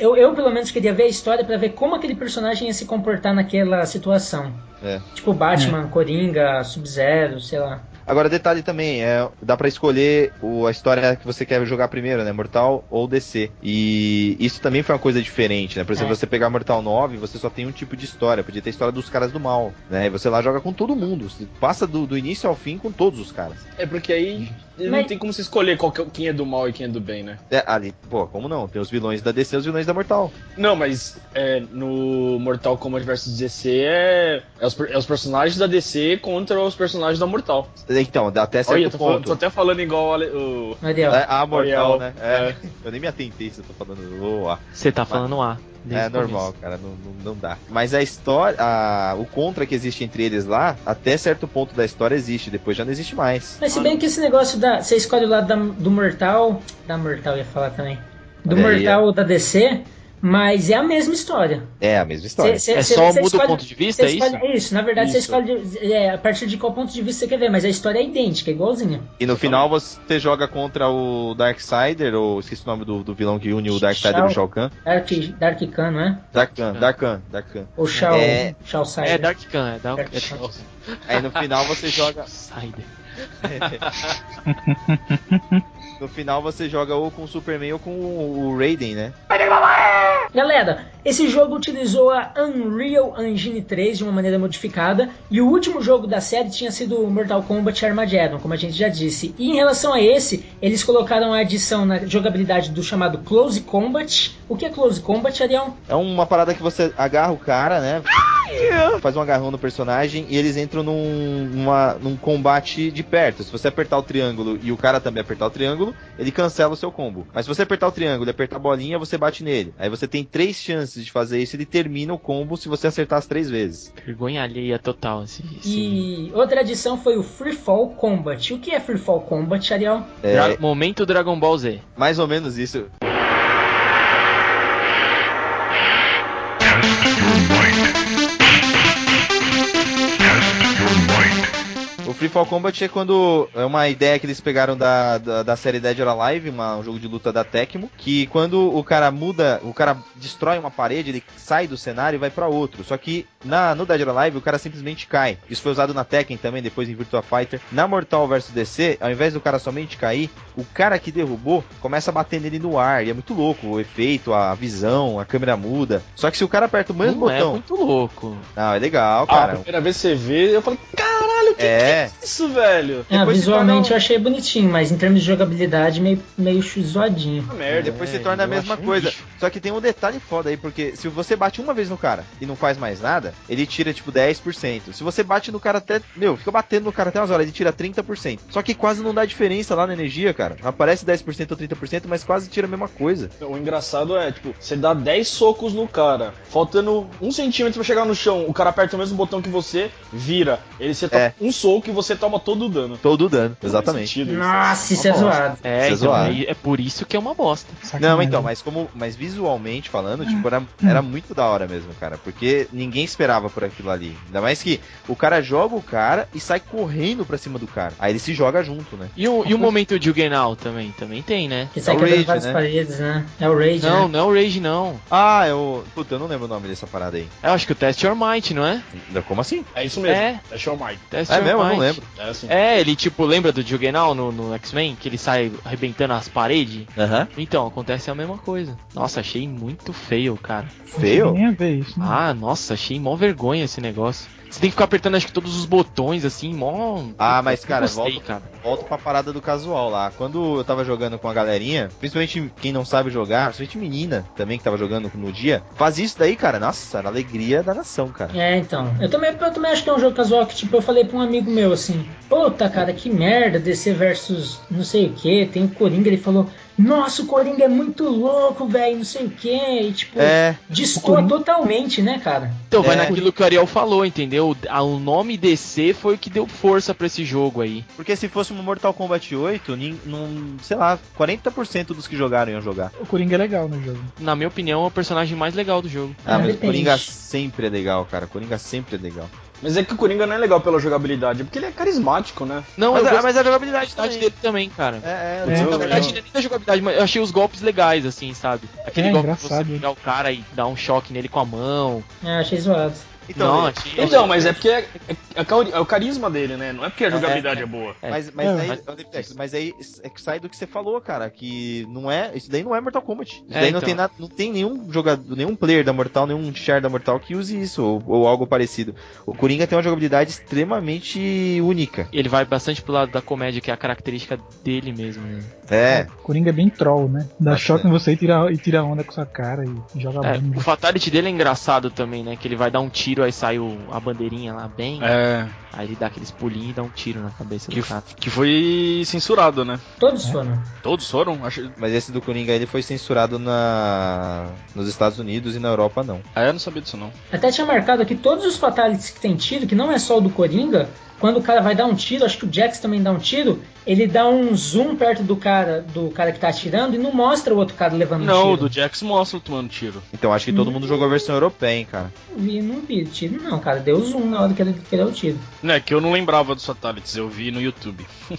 Eu, eu pelo menos queria ver a história pra ver como aquele personagem ia se comportar naquela situação. É. Tipo Batman, Coringa, Sub-Zero, sei lá. Agora, detalhe também, é, dá pra escolher o, a história que você quer jogar primeiro, né? Mortal ou DC. E isso também foi uma coisa diferente, né? Por exemplo, É. você pegar Mortal 9, você só tem um tipo de história. Podia ter a história dos caras do mal, né? E você lá joga com todo mundo. Você passa do, do início ao fim com todos os caras. É porque aí não Mas- tem como você escolher qual que é- quem é do mal e quem é do bem, né? É, ali, pô, como não? Tem os vilões da DC e os vilões da Mortal. Não, mas é, no Mortal Kombat vs DC é, é, os, é os personagens da DC contra os personagens da Mortal. Então, até certo Olha, tô, falando- ponto. tô até falando igual o Ale- o. Ariel. É, a Mortal, Ariel, né? É. Eu nem me atentei se eu tô falando. Oh, ah. Você tá falando A. É o normal, começo. cara, não, não, não dá. Mas a história, a- o contra que existe entre eles lá, até certo ponto da história existe, depois já não existe mais. Mas se bem que esse negócio da. Você escolhe o lado da- do mortal. Da mortal ia falar também. do Olha aí, Mortal da DC, mas é a mesma história. É a mesma história. Cê- cê- É cê- só cê muda o escolhe- ponto de vista, é isso? Isso, na verdade você escolhe é, a partir de qual ponto de vista você quer ver, mas a história é idêntica, é igualzinha. E no final você joga contra o Darksider, ou esqueci o nome do, do vilão que une o Darksider e o Shao Kahn. Dark, Dark Khan, não é? Darkan, Darkan, Darkan. Ou Shao, É. Shao Sai. É Dark Khan, é Dark, Dark é Khan. Dark Aí no final você joga. Sider. <laughs> No final você joga ou com o Superman ou com o Raiden, né? Galera, esse jogo utilizou a Unreal Engine 3 de uma maneira modificada e o último jogo da série tinha sido o Mortal Kombat Armageddon, como a gente já disse. E em relação a esse, eles colocaram a adição na jogabilidade do chamado Close Combat. O que é Close Combat, Ariel? É uma parada que você agarra o cara, né? Faz um agarrão no personagem e eles entram num, numa- num combate de perto. Se você apertar o triângulo e o cara também apertar o triângulo, ele cancela o seu combo. Mas se você apertar o triângulo e apertar a bolinha, você bate nele. Aí você tem três chances de fazer isso e ele termina o combo se você acertar as três vezes. Vergonha alheia total esse. esse... E outra adição foi o Free Fall Combat. O que é Free Fall Combat, Ariel? É Dra- Momento Dragon Ball Z. mais ou menos isso. O Free Fall Combat é quando é uma ideia que eles pegaram da, da, da série Dead or Alive, uma- um jogo de luta da Tecmo, que quando o cara muda, o cara destrói uma parede, ele sai do cenário e vai pra outro. Só que na, no Dead or Alive o cara simplesmente cai. Isso foi usado na Tekken também, depois em Virtua Fighter. Na Mortal vs DC, ao invés do cara somente cair, o cara que derrubou começa a bater nele no ar. E é muito louco o efeito, a visão, a câmera muda. Só que se o cara aperta o mesmo Não é botão. muito louco. Não, é legal, Ah, a cara. primeira vez que você vê, eu falei, que É. que é isso, velho? Ah, se visualmente um- eu achei bonitinho, mas em termos de jogabilidade meio, meio zoadinho. Uma merda. Depois se É, torna a mesma um coisa. lixo. Só que tem um detalhe foda aí, porque se você bate uma vez no cara e não faz mais nada, ele tira tipo 10%. Se você bate no cara até. Meu, fica batendo no cara até umas horas, ele tira 30%. Só que quase não dá diferença lá na energia, cara. Aparece 10% ou 30%, mas quase tira a mesma coisa. O engraçado é, tipo, você dá 10 socos no cara, faltando um centímetro pra chegar no chão, o cara aperta o mesmo botão que você, vira. Ele você toma É. um soco e você toma todo o dano. Todo o dano, Não exatamente. isso. Nossa, isso é bosta. zoado. É, Isso é então, zoado. é, é por isso que é uma bosta. Não, Sacanagem. então, mas como. Mas visualmente falando, tipo, era, era muito da hora mesmo, cara. Porque ninguém esperava por aquilo ali. Ainda mais que o cara joga o cara e sai correndo pra cima do cara. Aí ele se joga junto, né? E o, e o momento Juggernaut também? Também tem, né? Que sai É o quebrando várias né? paredes, né? É o Rage, Não, né? não é o Rage, não. Ah, eu. Puta, eu não lembro o nome dessa parada aí. Eu acho que o Test Your Might, não é? Como assim? É isso mesmo. É. É show Mike. Test É mesmo? Eu não lembro. É assim. É, ele tipo, lembra do Juggernaut no, no X-Men? Que ele sai arrebentando as paredes? Aham. Então, acontece a mesma coisa. Nossa, achei muito feio, cara. Feio? Nem a ver isso. né? Ah, nossa, achei mó vergonha esse negócio. Você tem que ficar apertando acho que todos os botões, assim, mó. Ah, mas, Eu cara, gostei, volta- cara. Volto pra parada do casual lá. Quando eu tava jogando com a galerinha, principalmente quem não sabe jogar, principalmente menina também que tava jogando no dia, faz isso daí, cara. Nossa, era a alegria da nação, cara. É, então. Eu também, eu também acho que é um jogo casual que, tipo, eu falei pra um amigo meu assim: Puta, cara, que merda, DC versus não sei o que. Tem o Coringa, ele falou: Nossa, o Coringa é muito louco, velho, não sei o que. E, tipo, É, destoa totalmente, né, cara? Então, vai É. naquilo que o Ariel falou, entendeu? O nome DC foi o que deu força pra esse jogo aí. porque se fosse um Mortal Kombat 8, nin- não, sei lá, 40% dos que jogaram iam jogar. O Coringa é legal no jogo. Na minha opinião, é o personagem mais legal do jogo. Ah, Ah, mas o. Coringa sempre é legal, cara. Coringa sempre é legal. Mas é que o Coringa não é legal pela jogabilidade, porque ele é carismático, né? Não, Mas eu a- gosto mas a da jogabilidade também. dele também, cara. É, é, É, Na eu- verdade, não é nem da jogabilidade, mas eu achei os golpes legais, assim, sabe? Aquele É, golpe que você pegar o cara e dar um choque nele com a mão. É, achei zoado. Então, não, é- achei, Então, mas é porque é, é- é é o carisma dele, né? Não é porque a É, jogabilidade é. é, boa. É. Mas, mas, É, aí, mas- mas aí é que sai do que você falou, cara, que não é, isso daí não é Mortal Kombat. Isso É, daí não então. tem nada, não tem nenhum jogador, nenhum player da Mortal, nenhum share da Mortal que use isso ou, ou algo parecido. O Coringa tem uma jogabilidade extremamente única. Ele vai bastante pro lado da comédia, que é a característica dele mesmo. Né? É, Coringa é bem troll, né? Dá Bastante. choque em você e tira, e tira onda com sua cara e joga É, o fatality dele é engraçado também, né? Que ele vai dar um tiro, aí sai o- a bandeirinha lá bem. É. Aí ele dá aqueles pulinhos e dá um tiro na cabeça Que, do cara. que foi censurado, né? Todos foram. Todos foram? Acho... mas esse do Coringa ele foi censurado na nos Estados Unidos e na Europa não. Ah, eu não sabia disso, não. Até tinha marcado aqui todos os fatalities que tem tido, que não é só o do Coringa, quando o cara vai dar um tiro, acho que o Jax também dá um tiro, ele dá um zoom perto do cara, do cara que tá atirando e não mostra o outro cara levando um Não, o tiro. do Jax mostra tomando tiro. Então acho que todo mundo jogou a versão europeia, hein, cara. Não vi, não vi tiro não, cara. Deu zoom na hora que ele, que ele deu o tiro. Não, é que eu não lembrava dos fatalities, eu vi no YouTube. <laughs>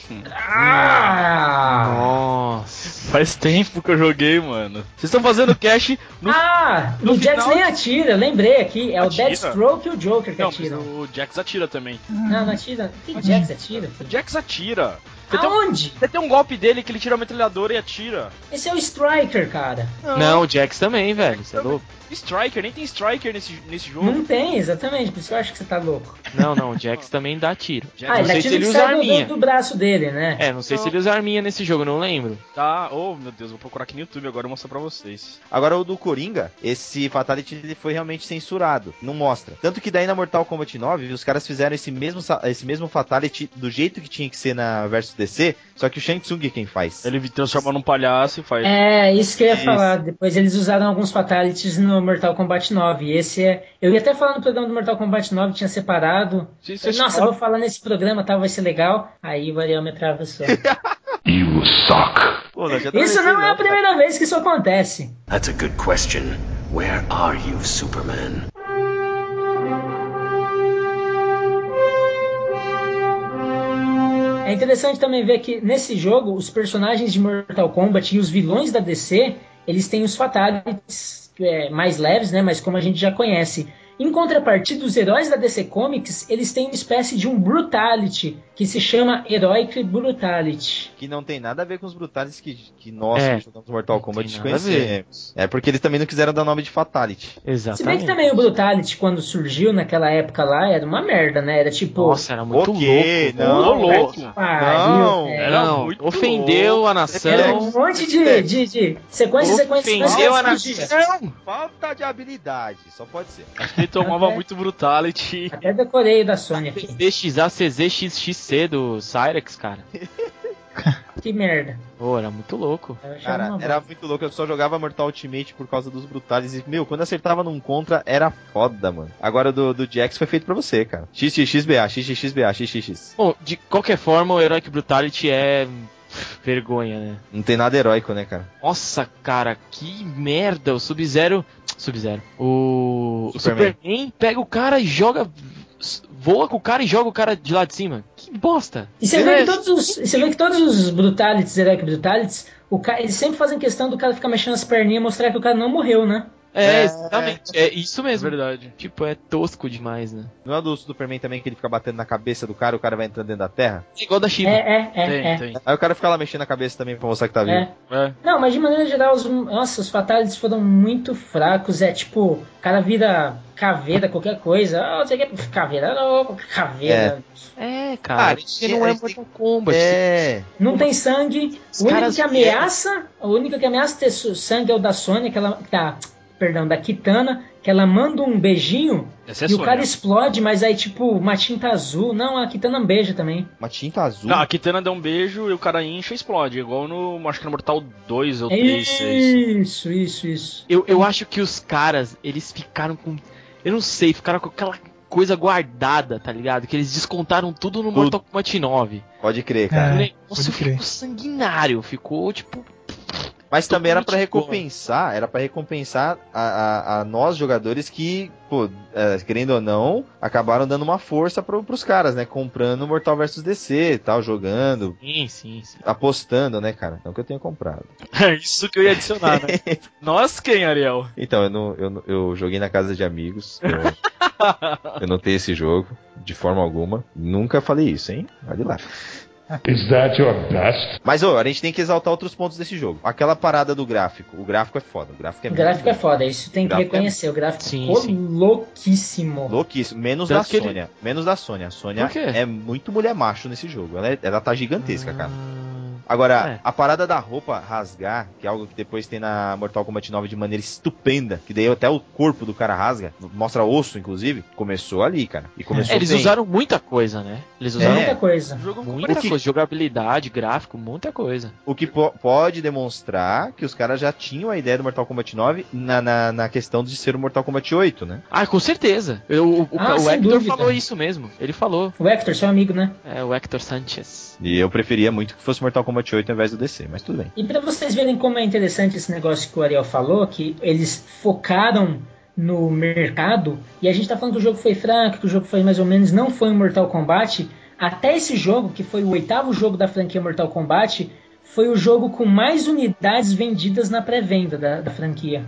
Ah! Nossa. Faz tempo que eu joguei, mano. Vocês estão fazendo cash no. Ah, no o Jax final- nem atira, lembrei aqui. É o Atira? Deathstroke e o Joker que Não, mas atiram. o Jax atira também. Não, não atira. Que Jax atira? Jax atira. Você tem, um, Aonde? você tem um golpe dele que ele tira a metralhadora e atira. Esse é o Striker, cara. Não, o Jax também, velho. Você é louco? Striker, nem tem Striker nesse, nesse jogo. Não tem, exatamente, por isso que eu acho que você tá louco. Não, não, o Jax também dá tiro. Jax- Ah, não ele sei atira se ele usa arminha. do, do braço dele, né? É, não sei se ele usa arminha nesse jogo, não lembro. Tá, oh meu Deus, vou procurar aqui no YouTube agora e mostrar pra vocês. Agora o do Coringa, esse Fatality ele foi realmente censurado, não mostra. Tanto que daí na Mortal Kombat 9, os caras fizeram esse mesmo, esse mesmo Fatality do jeito que tinha que ser na Versus DC, só que o Shang Tsung é quem faz. Ele transforma num palhaço e faz. É, isso que eu ia Isso. falar. Depois eles usaram alguns fatalities no Mortal Kombat 9. Esse é. Eu ia até falar no programa do Mortal Kombat 9, tinha separado. Sim, sim, Nossa, vou falar nesse programa, tal, vai ser legal. Aí o Ariel me atravessou. <laughs> You suck. Pô, já Isso não é a primeira vez que isso acontece. That's a good question. Where are you, Superman? É interessante também ver que nesse jogo, os personagens de Mortal Kombat e os vilões da DC, eles têm os fatalities é, mais leves, né? Mas como a gente já conhece. Em contrapartida, os heróis da DC Comics, eles têm uma espécie de um Brutality, que se chama Heroic Brutality. Que não tem nada a ver com os brutais que, que nós É, que jogamos Mortal não Kombat tem nada a ver. conhecemos. É porque eles também não quiseram dar nome de Fatality. Se bem que Exatamente. também o Brutality, quando surgiu naquela época lá, era uma merda, né? Era tipo... Nossa, era muito O quê? louco. Não, louco. pariu, Não, é. era Não, muito ofendeu louco. a nação. Era um monte de, de, de sequência, sequência, Ofendeu sequência, a sequência. nação. Falta de habilidade, só pode ser. Ele tomava É. muito brutality. Até decorei o da Sony aqui. CZXXC do Cyrex, cara. <laughs> Que merda. Pô, era muito louco. Cara, era muito louco, eu só jogava Mortal Ultimate por causa dos brutais e, meu, quando acertava num contra, era foda, mano. Agora do, do Jax foi feito pra você, cara. XXXBA, XXXBA, XXX. Bom, de qualquer forma, o Heroic Brutality é vergonha, né? Não tem nada heróico, né, cara? Nossa, cara, que merda. O Sub-Zero. Sub-Zero. O, o Superman. Superman pega o cara e joga. Voa com o cara e joga o cara de lá de cima. Que bosta. E você vê, que todos os, você vê que todos os Brutalities, Heroic Brutalities, o ca... eles sempre fazem questão do cara ficar mexendo as perninhas e mostrar que o cara não morreu, né? É, É, exatamente. É isso É mesmo. verdade. Tipo, é tosco demais, né? Não é do Superman também que ele fica batendo na cabeça do cara e o cara vai entrando dentro da terra? É igual da É, Shiva. é, é, Tem, é. tem. Aí o cara fica lá mexendo a cabeça também pra mostrar que tá vivo. é. É. Não, mas de maneira geral, os, nossa, os Fatalities foram muito fracos. É tipo, o cara vira caveira, qualquer coisa. Ah, você quer caveira? Não, caveira. É, cara. Ah, porque é, não é é, Mortal Kombat. É. Não tem sangue. O único que ameaça, o único que ameaça ter sangue é o da Sony, que ela tá, perdão, da Kitana, que ela manda um beijinho é e o cara explode, mas aí tipo uma tinta azul. Não, a Kitana beija também. Uma tinta azul. Não, a Kitana dá um beijo e o cara incha e explode. Igual no. Acho que no Mortal 2 ou 3, 6. Isso, isso, isso. Eu, eu acho que os caras, eles ficaram com. Eu não sei, ficaram com aquela coisa guardada, tá ligado? Que eles descontaram tudo no Tudo. Mortal Kombat 9. Pode crer, É. cara. pode crer. ficou sanguinário, ficou tipo. Mas também era boa. recompensar, era para recompensar a, a, a nós jogadores que, pô, é, querendo ou não, acabaram dando uma força pro, pros caras, né? Comprando Mortal vs DC e tal, jogando, Sim, sim, sim. apostando, né, cara? Não que eu tenha comprado. É isso que eu ia adicionar, né? <laughs> Nós quem, Ariel? Então, eu, não, eu, eu joguei na casa de amigos. Eu, <laughs> eu não tenho esse jogo, de forma alguma. Nunca falei isso, hein? Olha lá. Is that your best? Mas, ô, a gente tem que exaltar outros pontos desse jogo. Aquela parada do gráfico. O gráfico é foda. O gráfico é O gráfico é foda, isso tem que é- reconhecer. O gráfico Sim, ficou sim. louquíssimo. Louquíssimo. Menos Tanto da ele- Sônia. Menos da Sônia. A Sônia é muito mulher macho nesse jogo. Ela, é- ela tá gigantesca, cara. Agora, É. a parada da roupa rasgar, que é algo que depois tem na Mortal Kombat 9 de maneira estupenda, que daí até o corpo do cara rasga, mostra osso, inclusive, começou ali, cara. E começou É, eles bem. usaram muita coisa, né? Eles usaram É. Muita coisa. Muita que- coisa, jogabilidade, gráfico, muita coisa. O que po- pode demonstrar que os caras já tinham a ideia do Mortal Kombat 9 na, na, na questão de ser o Mortal Kombat 8, né? Ah, com certeza. Eu, o Ah, o Hector dúvida. falou isso mesmo. Ele falou. O Hector, seu amigo, né? É, o Hector Sanchez. E eu preferia muito que fosse Mortal Kombat 8 ao invés do DC, mas tudo bem. E pra vocês verem como é interessante esse negócio que o Ariel falou, que eles focaram no mercado, e a gente tá falando que o jogo foi fraco, que o jogo foi mais ou menos, não foi um Mortal Kombat. Até esse jogo, que foi o oitavo jogo da franquia Mortal Kombat, foi o jogo com mais unidades vendidas na pré-venda da, da franquia.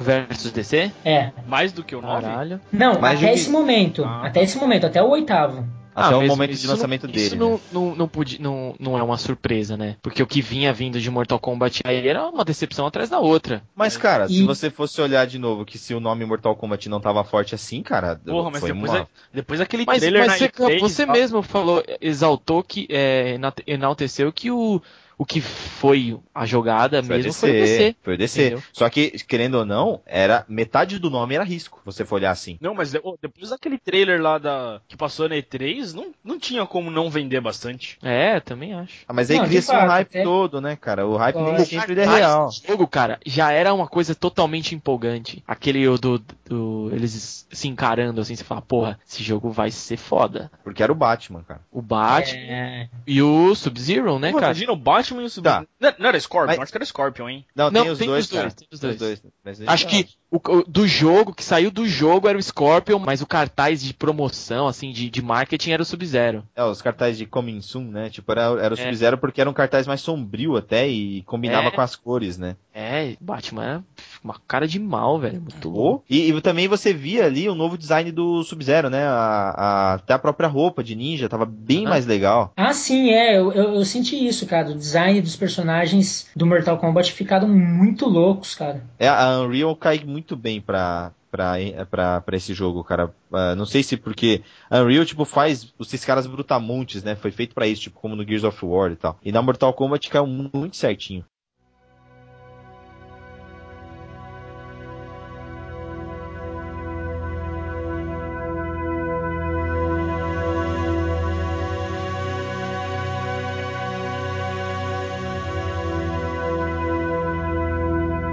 Versus DC? É. Mais do que o 9? Caralho. Não, Mas até que- esse momento. Ah. Até esse momento, até o oitavo. Até Ah, o momento de não- lançamento dele. Isso né? não, não, não, podia, não, não é uma surpresa, né? Porque o que vinha vindo de Mortal Kombat aí era uma decepção atrás da outra. Mas, cara, E- se você fosse olhar de novo que se o nome Mortal Kombat não tava forte assim, cara, Porra, mas foi depois, uma... é- depois daquele Mas, trailer mas na você, E3, você tá? mesmo falou, exaltou que, é, enalteceu que o, o que foi a jogada Foi mesmo DC, foi o DC. Foi o DC. entendeu? Só que, querendo ou não, era metade do nome era risco, você for olhar assim. Não, mas depois daquele trailer lá da, que passou na E3, não, não tinha como não vender bastante. É, também acho. Ah, mas aí cria-se um hype é- todo, né, cara? O hype nem sempre é real. esse jogo, cara, já era uma coisa totalmente empolgante. Aquele do, do- eles se encarando assim, você fala, porra, esse jogo vai ser foda. Porque era o Batman, cara. O Batman É, e o Sub-Zero, né, Pô, cara? Imagina o Batman e o Tá. não, não era Scorpion, Mas- acho que era Scorpion, hein? Não, Não, tem os tem dois, os dois, tem os dois. Mas Acho que o, o- do jogo, que saiu do jogo era o Scorpion, mas o cartaz de promoção, assim, de, de marketing era o Sub-Zero. É, os cartazes de Coming Soon, né? Tipo, era, era o É. Sub-Zero porque era um cartaz mais sombrio até e combinava É. com as cores, né? É, Batman era uma cara de mal, velho. Muito Oh, louco. E, e também você via ali o novo design do Sub-Zero, né? A, a- até a própria roupa de ninja tava bem Ah. mais legal. Ah, sim, é. Eu, eu, eu senti isso, cara. O design dos personagens do Mortal Kombat ficaram muito loucos, cara. É, a Unreal cai muito bem pra, pra, pra, pra esse jogo, cara. Ah, não sei se porque a Unreal, tipo, faz esses caras brutamontes, né? Foi feito pra isso, tipo, como no Gears of War e tal. E na Mortal Kombat caiu muito certinho.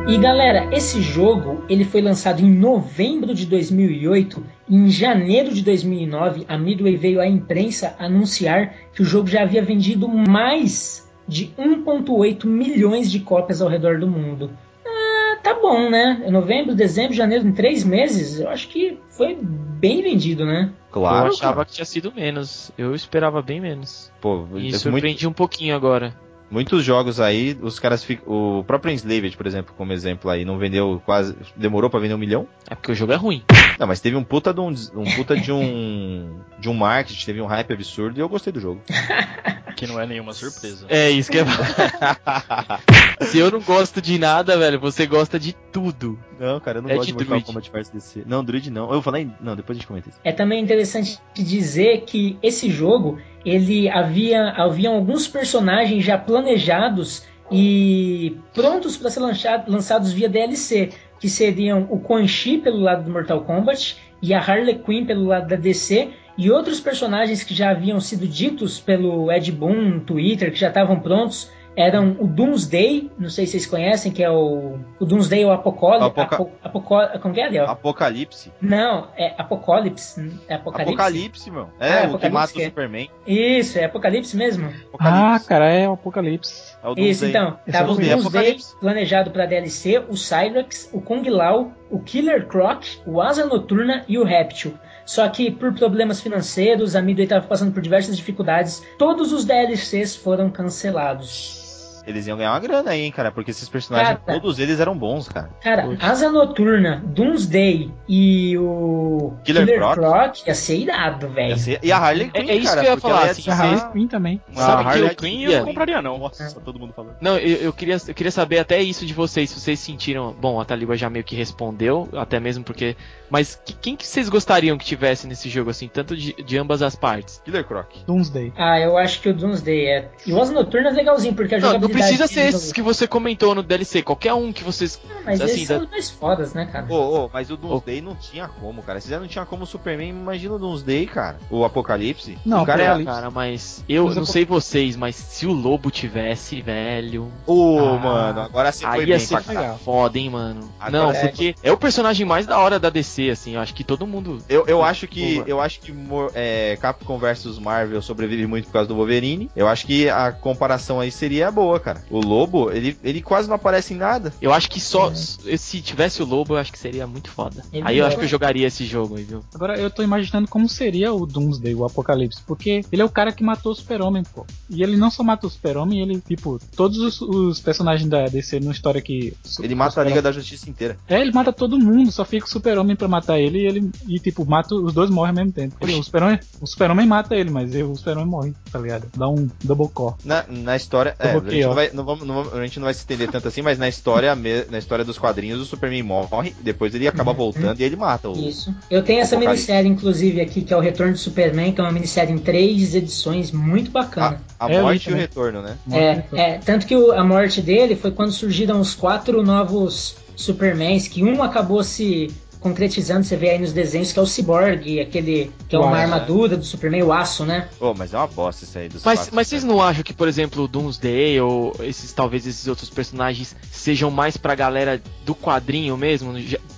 E galera, esse jogo ele foi lançado em novembro de 2008 e em janeiro de 2009 a Midway veio à imprensa anunciar que o jogo já havia vendido mais de 1.8 milhões de cópias ao redor do mundo. Ah, tá bom, né? Novembro, dezembro, janeiro, em três meses, eu acho que foi bem vendido, né? Claro. eu achava que tinha sido menos. Eu esperava bem menos. Pô, E muito- surpreendi um pouquinho agora. Muitos jogos aí, os caras ficam. O próprio Enslaved, por exemplo, como exemplo aí, não vendeu quase. Demorou pra vender um milhão? É porque o jogo é ruim. Não, mas teve um puta de um, um puta de um. <laughs> de um marketing, teve um hype absurdo e eu gostei do jogo. <laughs> Que não é nenhuma surpresa. É isso que é. <laughs> Se eu não gosto de nada, velho, você gosta de tudo. Não, cara, eu não É gosto de de Mortal Druid. Kombat vs DC. Não, Druid não. Eu falei. Não, depois a gente comenta isso. É também interessante dizer que esse jogo ele havia haviam alguns personagens já planejados e prontos para ser lançado- lançados via DLC, que seriam o Quan Chi pelo lado do Mortal Kombat e a Harley Quinn pelo lado da DC e outros personagens que já haviam sido ditos pelo Ed Boon no Twitter que já estavam prontos eram o Doomsday, não sei se vocês conhecem, que é o, o Doomsday ou Apocalipse. Apoca- Apo, Apoco- como que é, Adel? Apocalipse. Não, é Apocalipse. É Apocalipse? Apocalipse, meu. É, Ah, o que Apocalipse mata que o é. Superman. Isso, é Apocalipse mesmo? Ah, Apocalipse. cara, é o Apocalipse. É o Isso, Doomsday. então. Esse Tava é o o Doomsday, Doomsday planejado pra DLC, o Cyrax, o Kung Lao, o Killer Croc, o Asa Noturna e o Reptil. Só que por problemas financeiros, a Midway estava passando por diversas dificuldades, todos os DLCs foram cancelados. Eles iam ganhar uma grana aí, hein, cara, porque esses personagens, Cara. todos eles eram bons, cara. Cara, Poxa. Asa Noturna, Doomsday e o Killer Killer, Croc. Croc ia ser irado, velho. Ser- E a Harley Quinn, É- é isso cara, que eu ia porque falar, ela ia assim, A Harley ser- Quinn também. Sabe que Harley eu Queen queria? eu não compraria, não. Nossa, todo mundo falando. Não, eu, eu queria, eu queria saber até isso de vocês, se vocês sentiram. Bom, a Taliba já meio que respondeu, até mesmo porque. Mas que- quem que vocês gostariam que tivesse nesse jogo, assim, tanto de, de ambas as partes? Killer Croc. Doomsday. Ah, eu acho que o Doomsday é. E o Asa Noturna é legalzinho, porque a não jogabilidade. Precisa ser esses que você comentou no DLC, qualquer um que vocês. Não, Mas assim, esses são da- os mais fodas, né, cara? Ô, ô, mas o Doomsday não tinha como, cara. Se já não tinha como o Superman, imagina o Doomsday, cara. O Apocalipse. Não, o cara é... Cara, mas eu Mas não sei vocês, mas se o Lobo tivesse, velho. Ô, Ah, mano, agora você foi Aí ia bem ser pra cá. legal. foda, hein, mano. Agora não, é- porque é o personagem mais da hora da DC, assim. Eu acho que todo mundo. Eu, eu acho que eu acho que é, Capcom vs Marvel sobrevive muito por causa do Wolverine. Eu acho que a comparação aí seria boa, cara. O Lobo, ele, ele quase não aparece em nada. Eu acho que só. Se tivesse o Lobo, eu acho que seria muito foda. Ele Aí eu é. acho que eu jogaria esse jogo aí, viu? Agora eu tô imaginando como seria o Doomsday, o Apocalipse, porque ele é o cara que matou o Super-Homem, pô. E ele não só matou o Super-Homem, ele, tipo, todos os, os personagens da DC numa história que. Ele mata a Liga da Justiça inteira. É, ele mata todo mundo, só fica o Super-Homem pra matar ele e ele. E tipo, mata os dois morrem ao mesmo tempo. O Super-Homem o Super-Homem mata ele, mas o Super-Homem morre, tá ligado? Dá um double core. Na, na história. É, a, Coloquei, gente ó. não vai, não, vamos, não vamos- a gente não vai se estender tanto assim, mas na história, na história dos quadrinhos, o Superman morre, depois ele acaba voltando e ele mata o. Isso. Eu tenho essa Apocalipse. minissérie, inclusive, aqui, que é o Retorno do Superman, que é uma minissérie em três edições, muito bacana. A, a É, morte e o retorno, né? É, é, tanto que o- a morte dele foi quando surgiram os quatro novos Supermans, que um acabou se concretizando, você vê aí nos desenhos, que é o Cyborg, aquele que é uma armadura do Superman, o aço, né? Pô, mas é uma bosta isso aí dos Mas, quatro, mas vocês né? não acham que, por exemplo, o Doomsday ou esses talvez esses outros personagens sejam mais pra galera do quadrinho mesmo?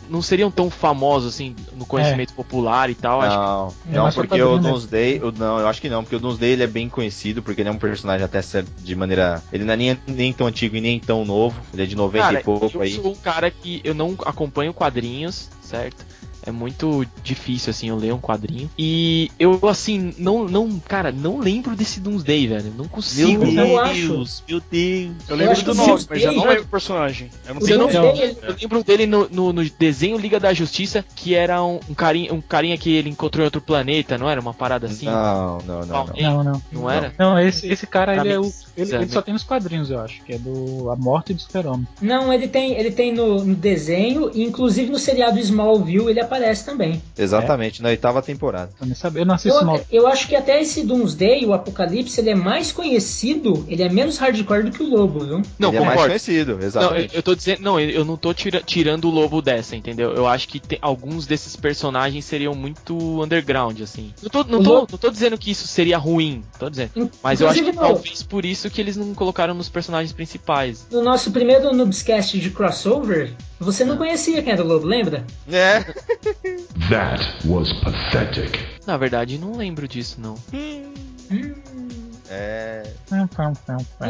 Não seriam tão famosos assim no conhecimento popular e tal? Acho Não, É não porque o quadrinho, né? Doomsday, o, não, eu acho que não, porque o Doomsday ele é bem conhecido, porque ele é um personagem até de maneira, ele não é nem, nem tão antigo e nem tão novo, ele é de 90 Cara, e pouco eu aí. sou um cara que eu não acompanho quadrinhos, certo? É muito difícil, assim, eu ler um quadrinho. E eu, assim, não, não, cara, não lembro desse Doomsday, velho. Não consigo. Deus. Eu acho. meu Deus. Eu Eu lembro acho do nome, Doomsday- mas eu não lembro o personagem. Eu não sei não- quem é. Doomsday, ele- Eu lembro dele no, no- no desenho Liga da Justiça, que era um, um carinha, um carinha que ele encontrou em outro planeta, não era uma parada assim? Não, não, não, não. Não, não. Não era? Não, esse, esse cara, Pra ele, é o, ele, ele só tem nos quadrinhos, eu acho, que é do A Morte do Super-Homem. Não, ele tem, ele tem no, no desenho, e inclusive no seriado Smallville ele aparece também. Exatamente, na oitava temporada. Eu, não assisto Eu, mal. eu acho que até esse Doomsday, o Apocalipse, ele é mais conhecido, ele é menos hardcore do que o Lobo, viu? Não, ele é mais conhecido, Não, eu, exatamente. eu tô dizendo, não, eu não tô tira- tirando o lobo dessa, entendeu? Eu acho que tem- alguns desses personagens seriam muito underground, assim. Não tô, não, tô, Lobo- não tô dizendo que isso seria ruim, tô dizendo. Mas eu acho que talvez por isso que eles não colocaram nos personagens principais. No nosso primeiro Noobscast de crossover, você não conhecia quem era o Lobo, lembra? É. <laughs> That was pathetic. Na verdade, não lembro disso, não. É.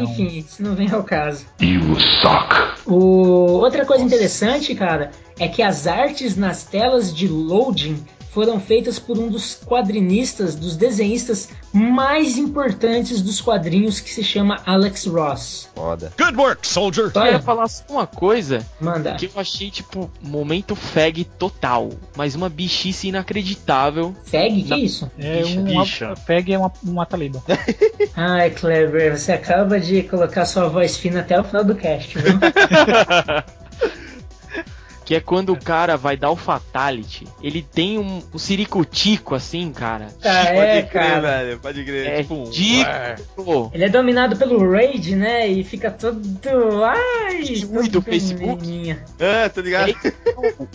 Enfim, isso não vem ao caso. You suck. O... Outra coisa interessante, cara, é que as artes nas telas de loading foram feitas por um dos quadrinistas, dos desenhistas mais importantes dos quadrinhos, que se chama Alex Ross. Foda. Good work, soldier. Eu queria falar só uma coisa Manda. que eu achei, tipo, momento fag total. Mas uma bichice inacreditável. Feg? Que Não. isso? É Bicha, um, bicha. uma, Peg é uma, uma taliba. <laughs> Ai, Kleber, você acaba de colocar sua voz fina até o final do cast, viu? <laughs> Que é quando o cara vai dar o fatality. Ele tem um, um ciricutico assim, cara. Ah, é, pode crer, cara. velho. Pode crer. É tipo um. ridículo. Ele é dominado pelo Raid, né? E fica todo. Ai! Muito todo Facebook. pequenininho. É, tá ligado?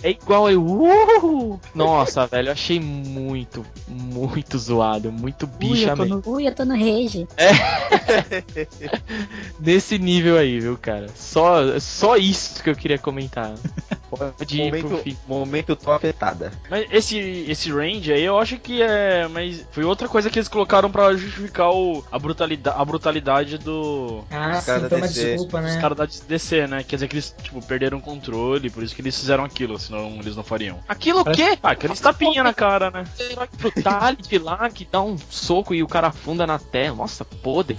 É igual eu. Uh! Nossa, velho, eu achei muito, muito zoado. Muito Ui, bicha mesmo. no, Ui, eu tô no rage. <laughs> Nesse nível aí, viu, cara? Só, só isso que eu queria comentar. Pode <laughs> ir pro Momento, fim. momento tô afetada. Mas esse, esse range aí eu acho que é. Mas foi outra coisa que eles colocaram pra justificar o, a, brutalidade, a brutalidade do. Ah, Os sim, da toma DC, desculpa, Os né? caras da DC, né? Quer dizer que eles, tipo, perderam o controle, por isso que eles fizeram aquilo, senão eles não fariam. Aquilo o quê? Ah, aqueles tapinha na cara, né? Herói brutality lá que dá um soco e o cara afunda na terra. Nossa, podre.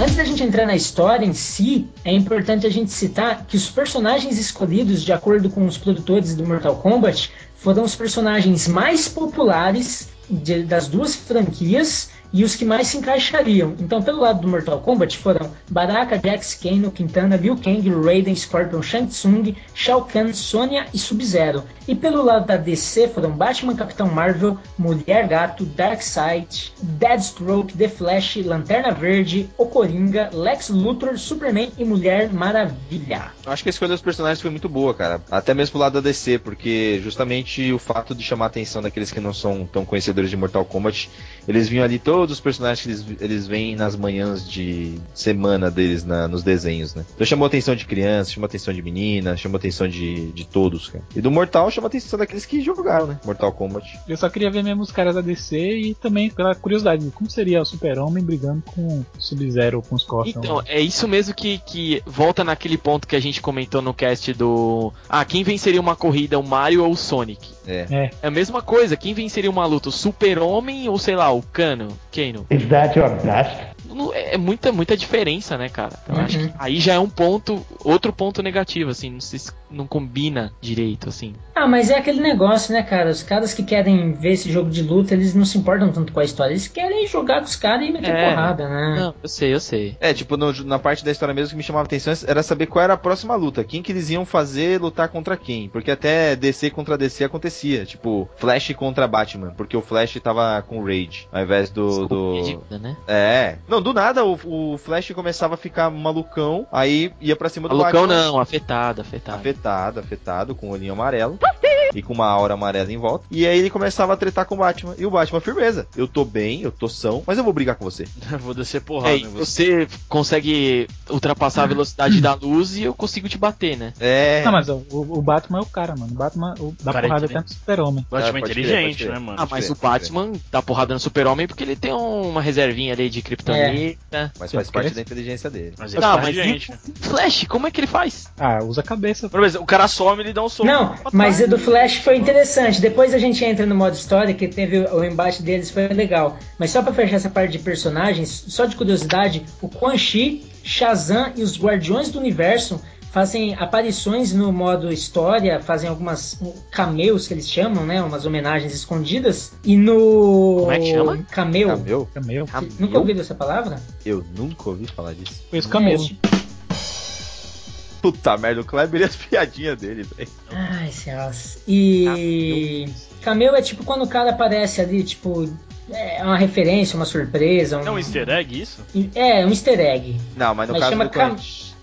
Antes da gente entrar na história em si, é importante a gente citar que os personagens escolhidos de acordo com os produtores do Mortal Kombat foram os personagens mais populares de- das duas franquias e os que mais se encaixariam. Então, pelo lado do Mortal Kombat foram Baraka, Jax, Kano, Quintana, Liu Kang, Raiden, Scorpion, Shang Tsung, Shao Kahn, Sonya e Sub-Zero. E pelo lado da DC foram Batman, Capitão Marvel, Mulher Gato, Darkseid, Deathstroke, The Flash, Lanterna Verde, O Coringa, Lex Luthor, Superman e Mulher Maravilha. Acho que a escolha dos personagens foi muito boa, cara. Até mesmo pro lado da DC, porque justamente o fato de chamar a atenção daqueles que não são tão conhecedores de Mortal Kombat, eles vinham ali todos os personagens que eles, eles veem nas manhãs de semana deles na- nos desenhos, né? Então chamou a atenção de crianças, chamou a atenção de meninas, chamou a atenção de, de todos, cara. E do Mortal chamou a atenção daqueles que jogaram, né? Mortal Kombat. Eu só queria ver mesmo os caras da DC e também pela curiosidade de como seria o Super-Homem brigando com o Sub-Zero, com os Scorpion. Então, é isso mesmo que, que volta naquele ponto que a gente comentou no cast do. Ah, quem venceria uma corrida, o Mario ou o Sonic? É. É. É a mesma coisa, quem venceria uma luta, o Super-Homem ou sei lá, o Kano? Kano? Is that your best? Não- É muita, muita diferença, né, cara? Eu acho Uhum. que aí já é um ponto, outro ponto negativo, assim, não, se, não combina direito, assim. Ah, mas é aquele negócio, né, cara? Os caras que querem ver esse jogo de luta, eles não se importam tanto com a história. Eles querem jogar com os caras e meter É. porrada, né? Não, eu sei, eu sei. É, tipo, no- na parte da história mesmo que me chamava a atenção era saber qual era a próxima luta. Quem que eles iam fazer lutar contra quem. Porque até DC contra DC acontecia. Tipo, Flash contra Batman. Porque o Flash tava com Rage. Ao invés do. do... Desculpa, dívida, né? É. Não, do nada o, o Flash começava a ficar malucão. Aí ia pra cima do Malucão Batman. não, afetado, afetado. Afetado, afetado, com o olhinho amarelo. e com uma aura amarela em volta. E aí ele começava a tretar com o Batman. E o Batman, firmeza. Eu tô bem, eu tô são, mas eu vou brigar com você. <laughs> Vou descer porrada É, você. você consegue ultrapassar a velocidade da luz e eu consigo te bater, né? É. Não, mas ó, o, o Batman é o cara, mano. O Batman o, dá Cara, é porrada que nem- até no Super-Homem. Batman Ah, pode crer, inteligente, crer. né, mano? Ah, mas crer, o Batman dá porrada no super-homem porque ele tem uma reservinha ali de kryptonita. Mas Sim, faz parte da inteligência dele. Mas ele Não, é mas e o Flash, como é que ele faz? Ah, usa a cabeça. Por exemplo, o cara some e ele dá um soco. Não, mas o do Flash foi interessante. Depois a gente entra no modo história, que teve o embate deles, foi legal. Mas só pra fechar essa parte de personagens, só de curiosidade, o Quan Chi, Shazam e os Guardiões do Universo fazem aparições no modo história, fazem algumas um, cameos que eles chamam, né? Umas homenagens escondidas. E no. Como é que chama? Cameo. Cameu? É meu. Nunca ouviu essa palavra? Eu nunca ouvi falar disso. Foi esse camelo. Puta merda, o Kleber e as piadinhas dele, velho. Ai, céus. E. Cameo é tipo quando o cara aparece ali, tipo. É uma referência, uma surpresa. Um... É um easter egg isso? É, um easter egg. Não, mas no Mas caso chama do Cam-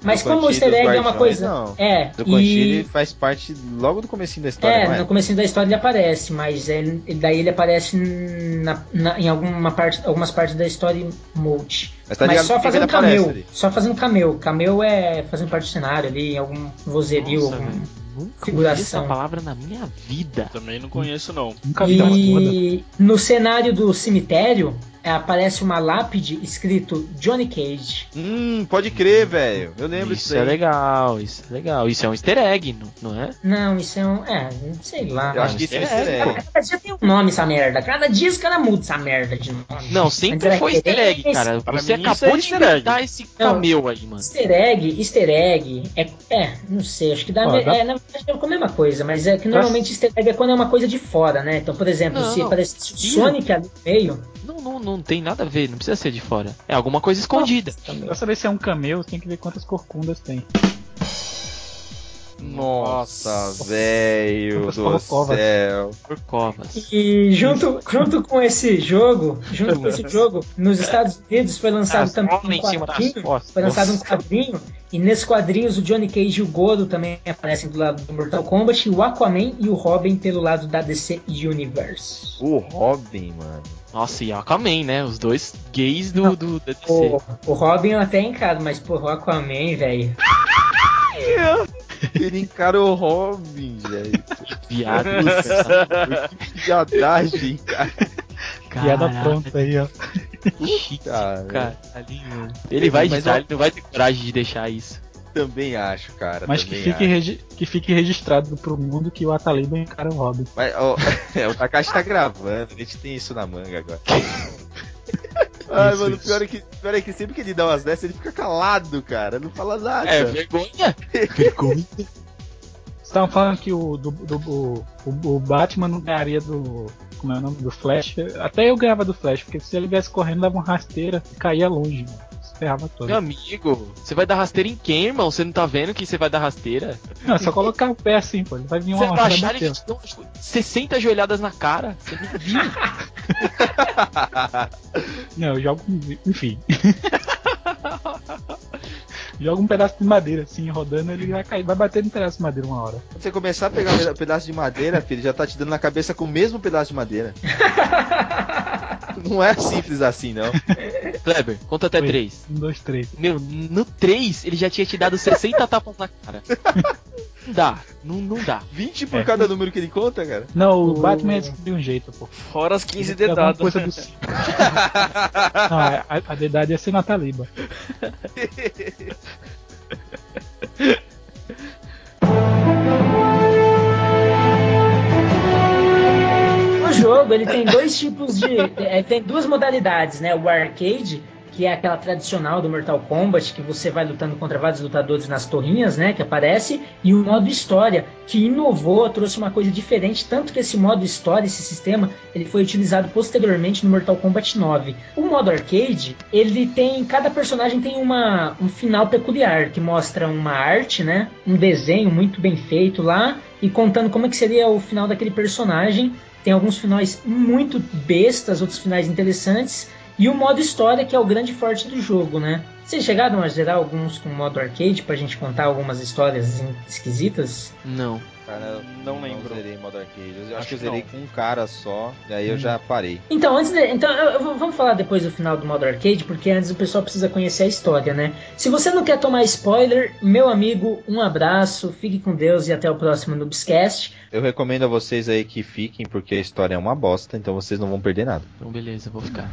Mas do como o easter egg é uma coisa. Não. É, Do Chi e. ele faz parte logo do comecinho da história, não É, é? no começo da história ele aparece, mas ele, ele- daí ele aparece na- na- em alguma parte, algumas partes da história multi. Mas tá mas ligado só fazendo cameo. ali? Só fazendo cameo. Cameo é fazendo parte do cenário ali, em algum vozerio, Nossa, algum velho. Nunca ouvi figuração. essa palavra na minha vida. Também não conheço, não. Nunca vi. E no cenário do cemitério é, aparece uma lápide escrito Johnny Cage. Hum, pode crer, velho. Eu lembro Isso disso é legal, isso é legal. Isso é um easter egg, não, não é? Não, isso é um. É, sei lá. Eu acho que isso é easter easter egg, egg. Cada dia tem um nome essa merda. Cada dia os caras mudam essa merda de nome. Não, sempre foi easter egg, referência. cara. Pra Você mim, isso acabou é de easter egg. inventar esse Não. cameo aí, mano. Easter egg, easter egg é, é, não sei, acho que dá, Ó, dá- é, na verdade é a mesma coisa, mas é que normalmente easter egg é quando é uma coisa de fora, né? Então, por exemplo, Não, se não. Sim. Sonic ali no meio, Não, não, não tem nada a ver, não precisa ser de fora. É alguma coisa escondida. Pra saber se é um camelo, tem que ver quantas corcundas tem. Nossa, velho do corcovas. céu. Por covas. e junto, junto com esse jogo, junto com esse jogo, nos Estados Unidos foi lançado As também um quadrinho, foi lançado um quadrinho, e nesses quadrinhos o Johnny Cage e o Goro também aparecem do lado do Mortal Kombat, e o Aquaman e o Robin pelo lado da DC Universe. O Robin, mano. Nossa, e Aquaman, né? Os dois gays do, do DC. O, o Robin eu até encaro, mas porra, o Aquaman, velho. <laughs> Ele encarou o Robin, velho. Viado. <laughs> Que viadagem, cara. Piada pronta aí, ó. chique, Cara. mano. Ele vai editar, ele não vai ter coragem de deixar isso. Também acho, cara. Mas que fique, regi- que fique registrado pro mundo que o Ataliba encara o Robin. Mas, ó, <laughs> é, o Takashi tá gravando, a gente tem isso na manga agora. <laughs> Ai, Isso, mano, isso. pior é, que, pior é que sempre que ele dá umas dessas, ele fica calado, cara. Não fala nada. É, vergonha. <laughs> Vergonha. Vocês estavam falando que o, do, do- o, o- o Batman não ganharia do. Como é o nome? Do Flash. Até eu ganhava do Flash, porque se ele viesse correndo, dava uma rasteira e caía longe, mano. Ferrava todo. Meu amigo, você vai dar rasteira em quem, irmão? Você não tá vendo que você vai dar rasteira? Não, é só colocar o pé assim, pô. Vai vir Você uma vai hora e achar bater. ele te dá umas 60 joelhadas na cara. Você não viu? <laughs> Não, eu jogo. Enfim. <laughs> Joga um pedaço de madeira assim, rodando, ele vai cair, vai bater no pedaço de madeira uma hora. Quando você começar a pegar um pedaço de madeira, filho, já tá te dando na cabeça com o mesmo pedaço de madeira. <laughs> <laughs> não é simples assim, não. <laughs> Kleber, conta até Foi. 3. Um, dois, três. Meu, no 3 ele já tinha te dado 60 tapas na cara. Não <laughs> dá, não, não dá. 20 por É. cada número que ele conta, cara. Não, o Batman ia descobrir um jeito, pô. Fora as 15 Ia dar uma dedadas. coisa do. Não, a, a dedada ia ser na Taliba. Jogo ele tem dois tipos de. é, tem duas modalidades, né? O arcade, que é aquela tradicional do Mortal Kombat, que você vai lutando contra vários lutadores nas torrinhas, né? Que aparece, e o modo história, que inovou, trouxe uma coisa diferente, tanto que esse modo história, esse sistema, ele foi utilizado posteriormente no Mortal Kombat 9. O modo arcade, ele tem. Cada personagem tem uma, um final peculiar, que mostra uma arte, né? Um desenho muito bem feito lá, e contando como é que seria o final daquele personagem. Tem alguns finais muito bestas, outros finais interessantes. E o modo história, que é o grande forte do jogo, né? Vocês chegaram a zerar alguns com modo arcade pra gente contar algumas histórias esquisitas? Não. Cara, Não lembro. zerei em modo arcade. Eu acho, Acho que eu zerei não. com um cara só, e aí eu já parei. Então, antes de, então eu- eu vamos falar depois do final do modo arcade, porque antes o pessoal precisa conhecer a história, né? Se você não quer tomar spoiler, meu amigo, um abraço, fique com Deus e até o próximo Noobscast. Eu recomendo a vocês aí que fiquem, porque a história é uma bosta, então vocês não vão perder nada. Então beleza, vou ficar.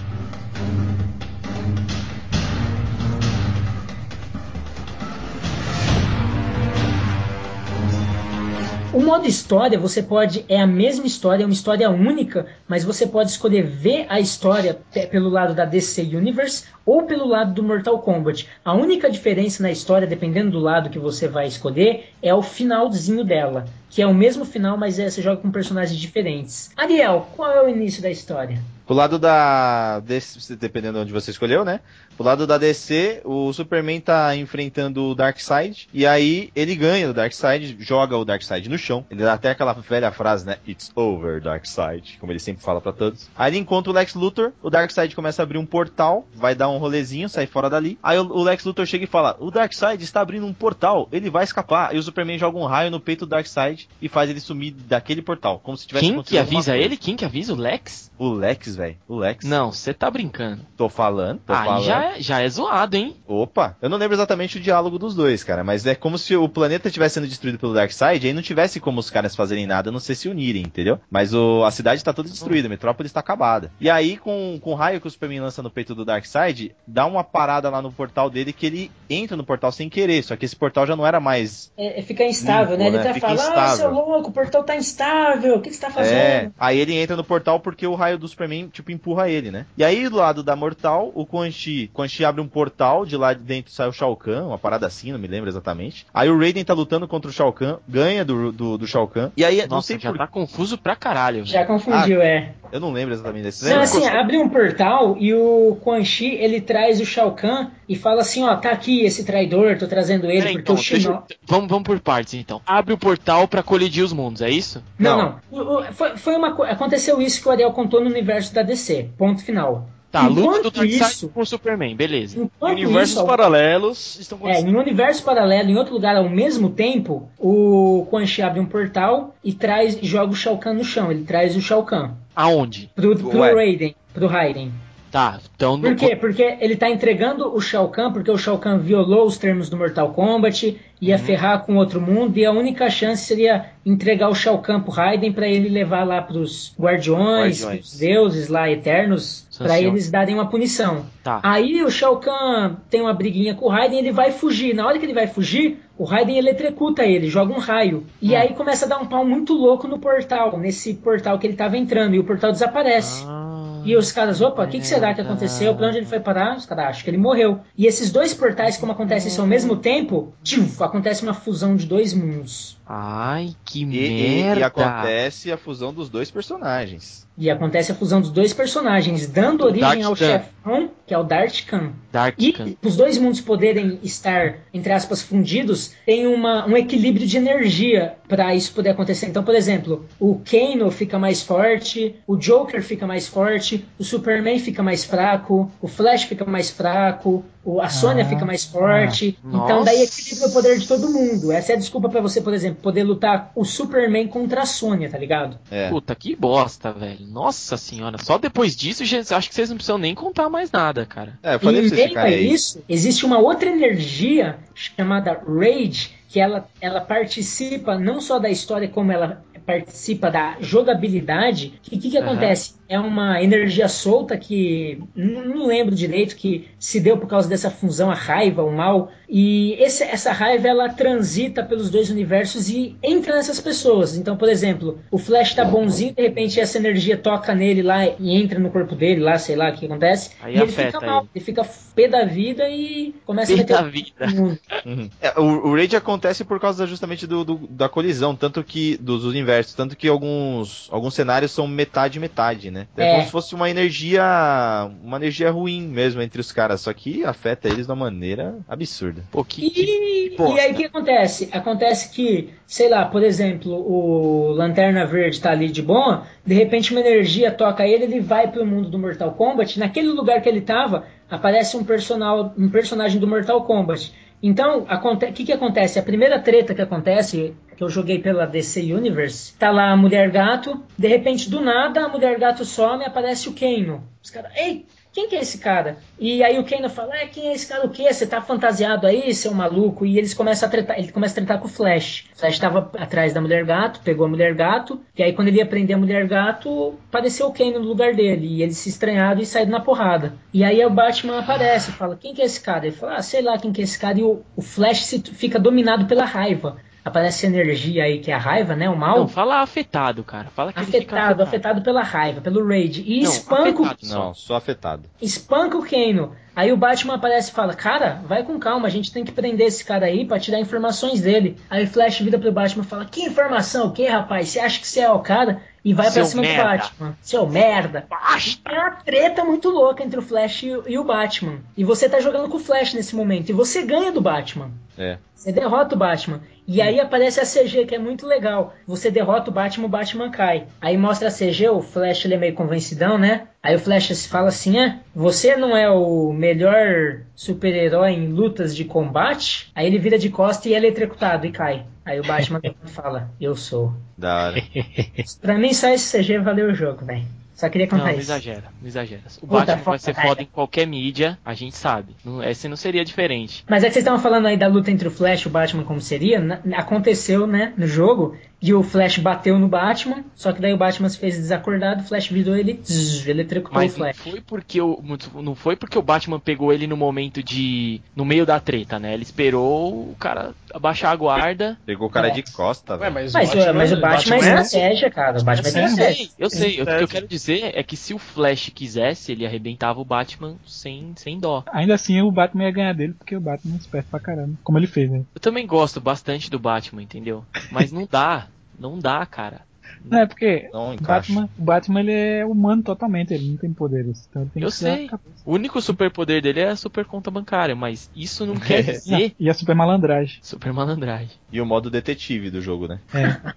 O modo história, você pode. É a mesma história, é uma história única, mas você pode escolher ver a história pe- pelo lado da DC Universe ou pelo lado do Mortal Kombat. A única diferença na história, dependendo do lado que você vai escolher, é o finalzinho dela. Que é o mesmo final, mas é, você joga com personagens diferentes. Ariel, qual é o início da história? Pro lado da. DC, dependendo de onde você escolheu, né? Pro lado da DC, o Superman tá enfrentando o Darkseid. E aí ele ganha do Darkseid, joga o Darkseid no chão. Ele dá até aquela velha frase, né? It's over, Darkseid. Como ele sempre fala pra todos. Aí ele encontra o Lex Luthor. O Darkseid começa a abrir um portal. Vai dar um rolezinho, sai fora dali. Aí o o Lex Luthor chega e fala: O Darkseid está abrindo um portal. Ele vai escapar. E o Superman joga um raio no peito do Darkseid e faz ele sumir daquele portal. Como se tivesse Quem que avisa ele? Quem que avisa? O Lex? O Lex, velho. O Lex. Não, você tá brincando. Tô falando, tô Aí falando. já, é- já é zoado, hein? Opa, eu não lembro exatamente o diálogo dos dois, cara, mas é como se o planeta estivesse sendo destruído pelo Darkseid e aí não tivesse como os caras fazerem nada, a não ser se unirem, entendeu? Mas o, a cidade tá toda destruída, a metrópole está acabada. E aí, com, com o raio que o Superman lança no peito do Darkseid, dá uma parada lá no portal dele que ele entra no portal sem querer, só que esse portal já não era mais. É, é, fica instável, Limpo, né? Ele né? até Fica fala, ah, instável. seu louco, o portal tá instável, o que, que você tá fazendo? É, aí ele entra no portal porque o raio do Superman, tipo, empurra ele, né? E aí, do lado da Mortal, o Quan Chi, Quan Chi abre um portal, de lá de dentro sai o Shao Kahn, uma parada assim, não me lembro exatamente. Aí o Raiden tá lutando contra o Shao Kahn, ganha do, do, do Shao Kahn. E aí, não Nossa, sei já por tá confuso pra caralho. Já velho. confundiu, é. Eu não lembro exatamente desse. Não, assim, abre um portal e o Quan Chi, ele traz o Shao Kahn e fala assim, ó, tá aqui esse traidor, tô trazendo ele, Peraí, porque então, o deixa vamos, vamos por partes então. Abre o portal pra colidir os mundos, é isso? Não, Não. não. O- o- foi, foi uma, co- aconteceu isso que o Ariel contou no universo da DC. Ponto final. Tá, luta do Enquanto Darkseid isso, com o Superman, beleza. enquanto Universos isso, paralelos estão É, acontecendo. em um universo paralelo, em outro lugar ao mesmo tempo, o Quan Chi abre um portal e traz, joga o Shao Kahn no chão. Ele traz o Shao Kahn Aonde? pro, pro Ué. Raiden, pro Raiden. Tá, então Por quê? Porque ele tá entregando o Shao Kahn, porque o Shao Kahn violou os termos do Mortal Kombat, ia ferrar com outro mundo, e a única chance seria entregar o Shao Kahn pro Raiden pra ele levar lá pros Guardiões, Guardiões. pros deuses lá eternos, pra Sancião. eles darem uma punição. Tá. Aí o Shao Kahn tem uma briguinha com o Raiden, ele vai fugir. Na hora que ele vai fugir, o Raiden eletrocuta ele, joga um raio. E aí começa a dar um pau muito louco no portal, nesse portal que ele tava entrando, e o portal desaparece. Ah, E os caras, opa, o que, que será que aconteceu? Pra onde ele foi parar? Os caras acham que ele morreu. E esses dois portais, como acontece isso ao mesmo tempo, tchuf, acontece uma fusão de dois mundos. Ai, que E, e- merda. e acontece a fusão dos dois personagens. E acontece a fusão dos dois personagens, dando origem Dark ao Khan. chefão, que é o Dart Khan. Dark E Khan. os dois mundos poderem estar, entre aspas, fundidos, tem uma, um equilíbrio de energia para isso poder acontecer. Então, por exemplo, o Kano fica mais forte, o Joker fica mais forte, o Superman fica mais fraco, o Flash fica mais fraco, a Sônia Ah, fica mais forte. ah. então, daí Nossa. equilibra o poder de todo mundo. Essa é a desculpa para você, por exemplo, poder lutar o Superman contra a Sônia, tá ligado? É. Puta, que bosta, velho. Nossa senhora. Só depois disso, gente, acho que vocês não precisam nem contar mais nada, cara. É, eu E falei pra em vocês ficarem aí. isso, existe uma outra energia chamada Rage, que ela, ela participa não só da história, como ela participa da jogabilidade. O que, que, que Aham. acontece? É uma energia solta que não lembro direito que se deu por causa dessa fusão, a raiva, o mal. E esse- essa raiva ela transita pelos dois universos e entra nessas pessoas. Então, por exemplo, o Flash tá bonzinho, de repente essa energia toca nele lá e entra no corpo dele lá, sei lá o que acontece. Aí e ele fica mal, ele. ele fica pé da vida e começa Pé a meter da o vida. mundo. <laughs> Uhum. É, o, o raid acontece por causa justamente do, do- da colisão, tanto que dos universos, tanto que alguns, alguns cenários são metade metade, né? É, É. como se fosse uma energia, uma energia ruim mesmo entre os caras, só que afeta eles de uma maneira absurda. Pô, que, que E, bosta. e aí o que acontece? Acontece que, sei lá, por exemplo, o Lanterna Verde tá ali de boa, de repente uma energia toca ele, ele vai pro mundo do Mortal Kombat, naquele lugar que ele tava, aparece um, personal, um personagem do Mortal Kombat. Então, o que, que acontece? A primeira treta que acontece, que eu joguei pela DC Universe, tá lá a Mulher Gato, de repente, do nada, a Mulher Gato some e aparece o Kano. Os caras, ei, quem que é esse cara? E aí o Kano fala, é, quem é esse cara o quê? Você tá fantasiado aí, seu maluco? E eles começam a tretar, ele começa a tretar com o Flash. O Flash tava atrás da Mulher Gato, pegou a Mulher Gato, e aí quando ele ia prender a Mulher Gato, apareceu o Kano no lugar dele, e eles se estranharam e saíram na porrada. E aí o Batman aparece, fala, quem que é esse cara? Ele fala, ah, sei lá quem que é esse cara, e o, o Flash se- fica dominado pela raiva. Aparece energia aí, que é a raiva, né, o mal. Não, fala afetado, cara. Fala que ele fica afetado, afetado pela raiva, pelo rage. E Não, espanca o afetado. Não, só afetado. espanca o Kano. Aí o Batman aparece e fala: Cara, vai com calma, a gente tem que prender esse cara aí pra tirar informações dele. Aí o Flash vira pro Batman e fala: Que informação? O que, rapaz? Você acha que você é o cara? E vai Seu pra cima merda. do Batman. Seu merda. É uma treta muito louca entre o Flash e, o- e o Batman. E você tá jogando com o Flash nesse momento. E você ganha do Batman. É. Você derrota o Batman. E aí aparece a CG, que é muito legal. Você derrota o Batman, o Batman cai. Aí mostra a CG, o Flash ele é meio convencidão, né? Aí o Flash fala assim: é, você não é o melhor super-herói em lutas de combate? Aí ele vira de costa e é eletrocutado e cai. Aí o Batman <laughs> fala: eu sou. Da hora. Pra mim só esse CG valeu o jogo, velho. Só queria Não, contar não isso. exagera, não exagera. O Puta, Batman vai ser foda em qualquer mídia, a gente sabe. Não, esse não seria diferente. Mas é que vocês estavam falando aí da luta entre o Flash e o Batman como seria, na- aconteceu, né, no jogo, e o Flash bateu no Batman, só que daí o Batman se fez desacordado, o Flash virou ele, zzz, eletrocutou Mas o não Flash. foi porque o não foi porque o Batman pegou ele no momento de no meio da treta, né? Ele esperou o cara abaixar a guarda. Pegou o cara É. de costa, velho. mas, Mas, o mas o Batman, é assim. estratégia, cara, o Batman é Eu estratégia. sei, eu sei. O que eu quero dizer é que se o Flash quisesse, ele arrebentava o Batman sem, sem dó. Ainda assim, o Batman ia ganhar dele, porque o Batman é esperto pra caramba. Como ele fez, né? Eu também gosto bastante do Batman, entendeu? Mas não dá. Não dá, cara. Não, é porque Não. Batman, o Batman ele é humano totalmente, ele não tem poderes. Então ele tem Eu sei. O único superpoder dele é a super conta bancária, mas isso não quer <laughs> dizer E a super malandragem. super malandragem. E o modo detetive do jogo, né? É.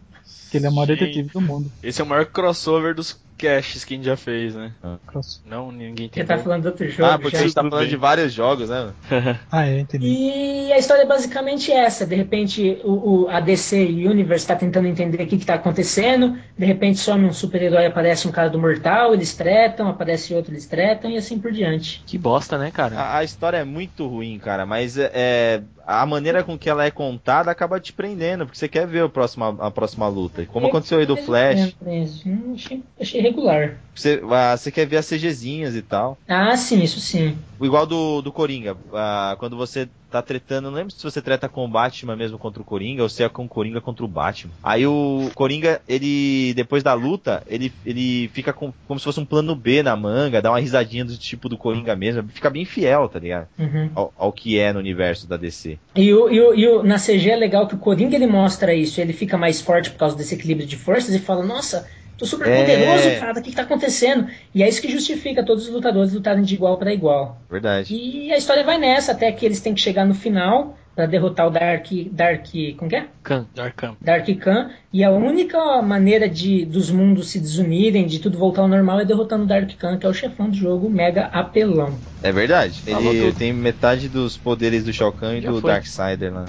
que ele é o maior Gente. detetive do mundo. Esse é o maior crossover dos caches que a gente já fez, né? Cross. Não, ninguém Você entendeu. tá falando de outro jogo ah, porque já. a gente tá Tudo falando bem. de vários jogos, né? <laughs> Ah, é, entendi. E a história é basicamente essa. De repente, o, o- a DC Universe está tentando entender o que está acontecendo. De repente, some um super-herói, aparece um cara do Mortal, eles tretam, aparece outro, eles tretam, e assim por diante. Que bosta, né, cara? A, a história é muito ruim, cara, mas é, é, a maneira com que ela é contada acaba te prendendo, porque você quer ver o próximo, a próxima luta. Como aconteceu aí do Flash. Hum, Achei, achei regular. Você, ah, você quer ver as CGzinhas e tal. Ah, sim, isso sim. O Igual do, do Coringa. Ah, quando você tá tretando, não lembro se você treta com o Batman mesmo contra o Coringa ou se é com o Coringa contra o Batman. Aí o Coringa, ele, depois da luta, ele, ele fica com, como se fosse um plano B na manga, dá uma risadinha do tipo do Coringa mesmo. Fica bem fiel, tá ligado? Uhum. Ao, ao que é no universo da DC. E, o, e, o, e o- na CG é legal que o Coringa ele mostra isso, ele fica mais forte por causa desse equilíbrio de forças e fala, nossa, tô super É. poderoso, cara, o que, que tá acontecendo? E é isso que justifica todos os lutadores lutarem de igual para igual. Verdade. E a história vai nessa, até que eles têm que chegar no final pra derrotar o Dark. Dark. Como que é? Khan. Darkham. Dark Khan. E a única maneira de dos mundos se desunirem, de tudo voltar ao normal, é derrotando o Dark Khan, que é o chefão do jogo, mega apelão. É verdade. Ele tem metade dos poderes do Shao Kahn e Já do foi. Darksider lá.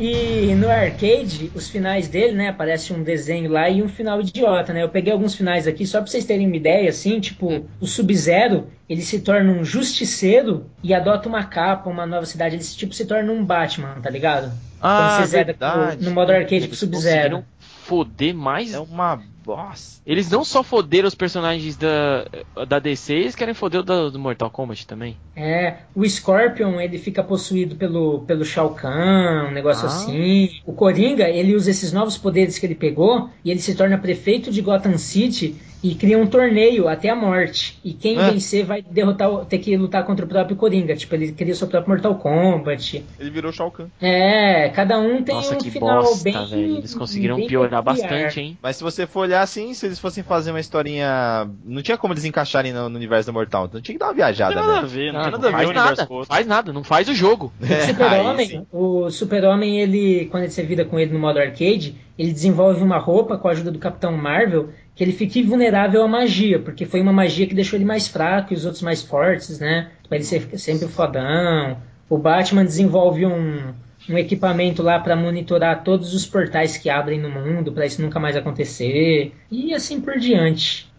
E no arcade, os finais dele, né? Aparece um desenho lá e um final idiota, né? Eu peguei alguns finais aqui só pra vocês terem uma ideia, assim, tipo, o Sub-Zero, ele se torna um justiceiro e adota uma capa, uma nova cidade, ele tipo se torna um Batman, tá ligado? Ah, Quando você zera com- no modo arcade com o Eles Sub-Zero. Foder mais. É uma bosta. Eles não só foderam os personagens da, da DC, eles querem foder o da- do Mortal Kombat também. É, o Scorpion, ele fica possuído pelo, pelo Shao Kahn, um negócio Ah. assim. O Coringa, ele usa esses novos poderes que ele pegou e ele se torna prefeito de Gotham City e cria um torneio até a morte. E quem É. vencer vai derrotar, ter que lutar contra o próprio Coringa. Tipo, ele cria o seu próprio Mortal Kombat. Ele virou Shao Kahn. É, cada um tem Nossa, um que final bosta, bem. velho. Eles conseguiram bem piorar peculiar. bastante, hein? Mas se você for olhar assim, se eles fossem fazer uma historinha. Não tinha como eles encaixarem no, no universo do Mortal. Então tinha que dar uma Não viajada, tem nada a né? ver, não, Não, tem não nada a ver faz universo nada, faz nada, não faz o jogo. <laughs> O É. Super-Homem, o Super-Homem, ele, quando você vira com ele no modo arcade, ele desenvolve uma roupa com a ajuda do Capitão Marvel que ele fique vulnerável à magia, porque foi uma magia que deixou ele mais fraco e os outros mais fortes, né? Pra ele ser sempre fodão. O Batman desenvolve um, um equipamento lá pra monitorar todos os portais que abrem no mundo, pra isso nunca mais acontecer. E assim por diante.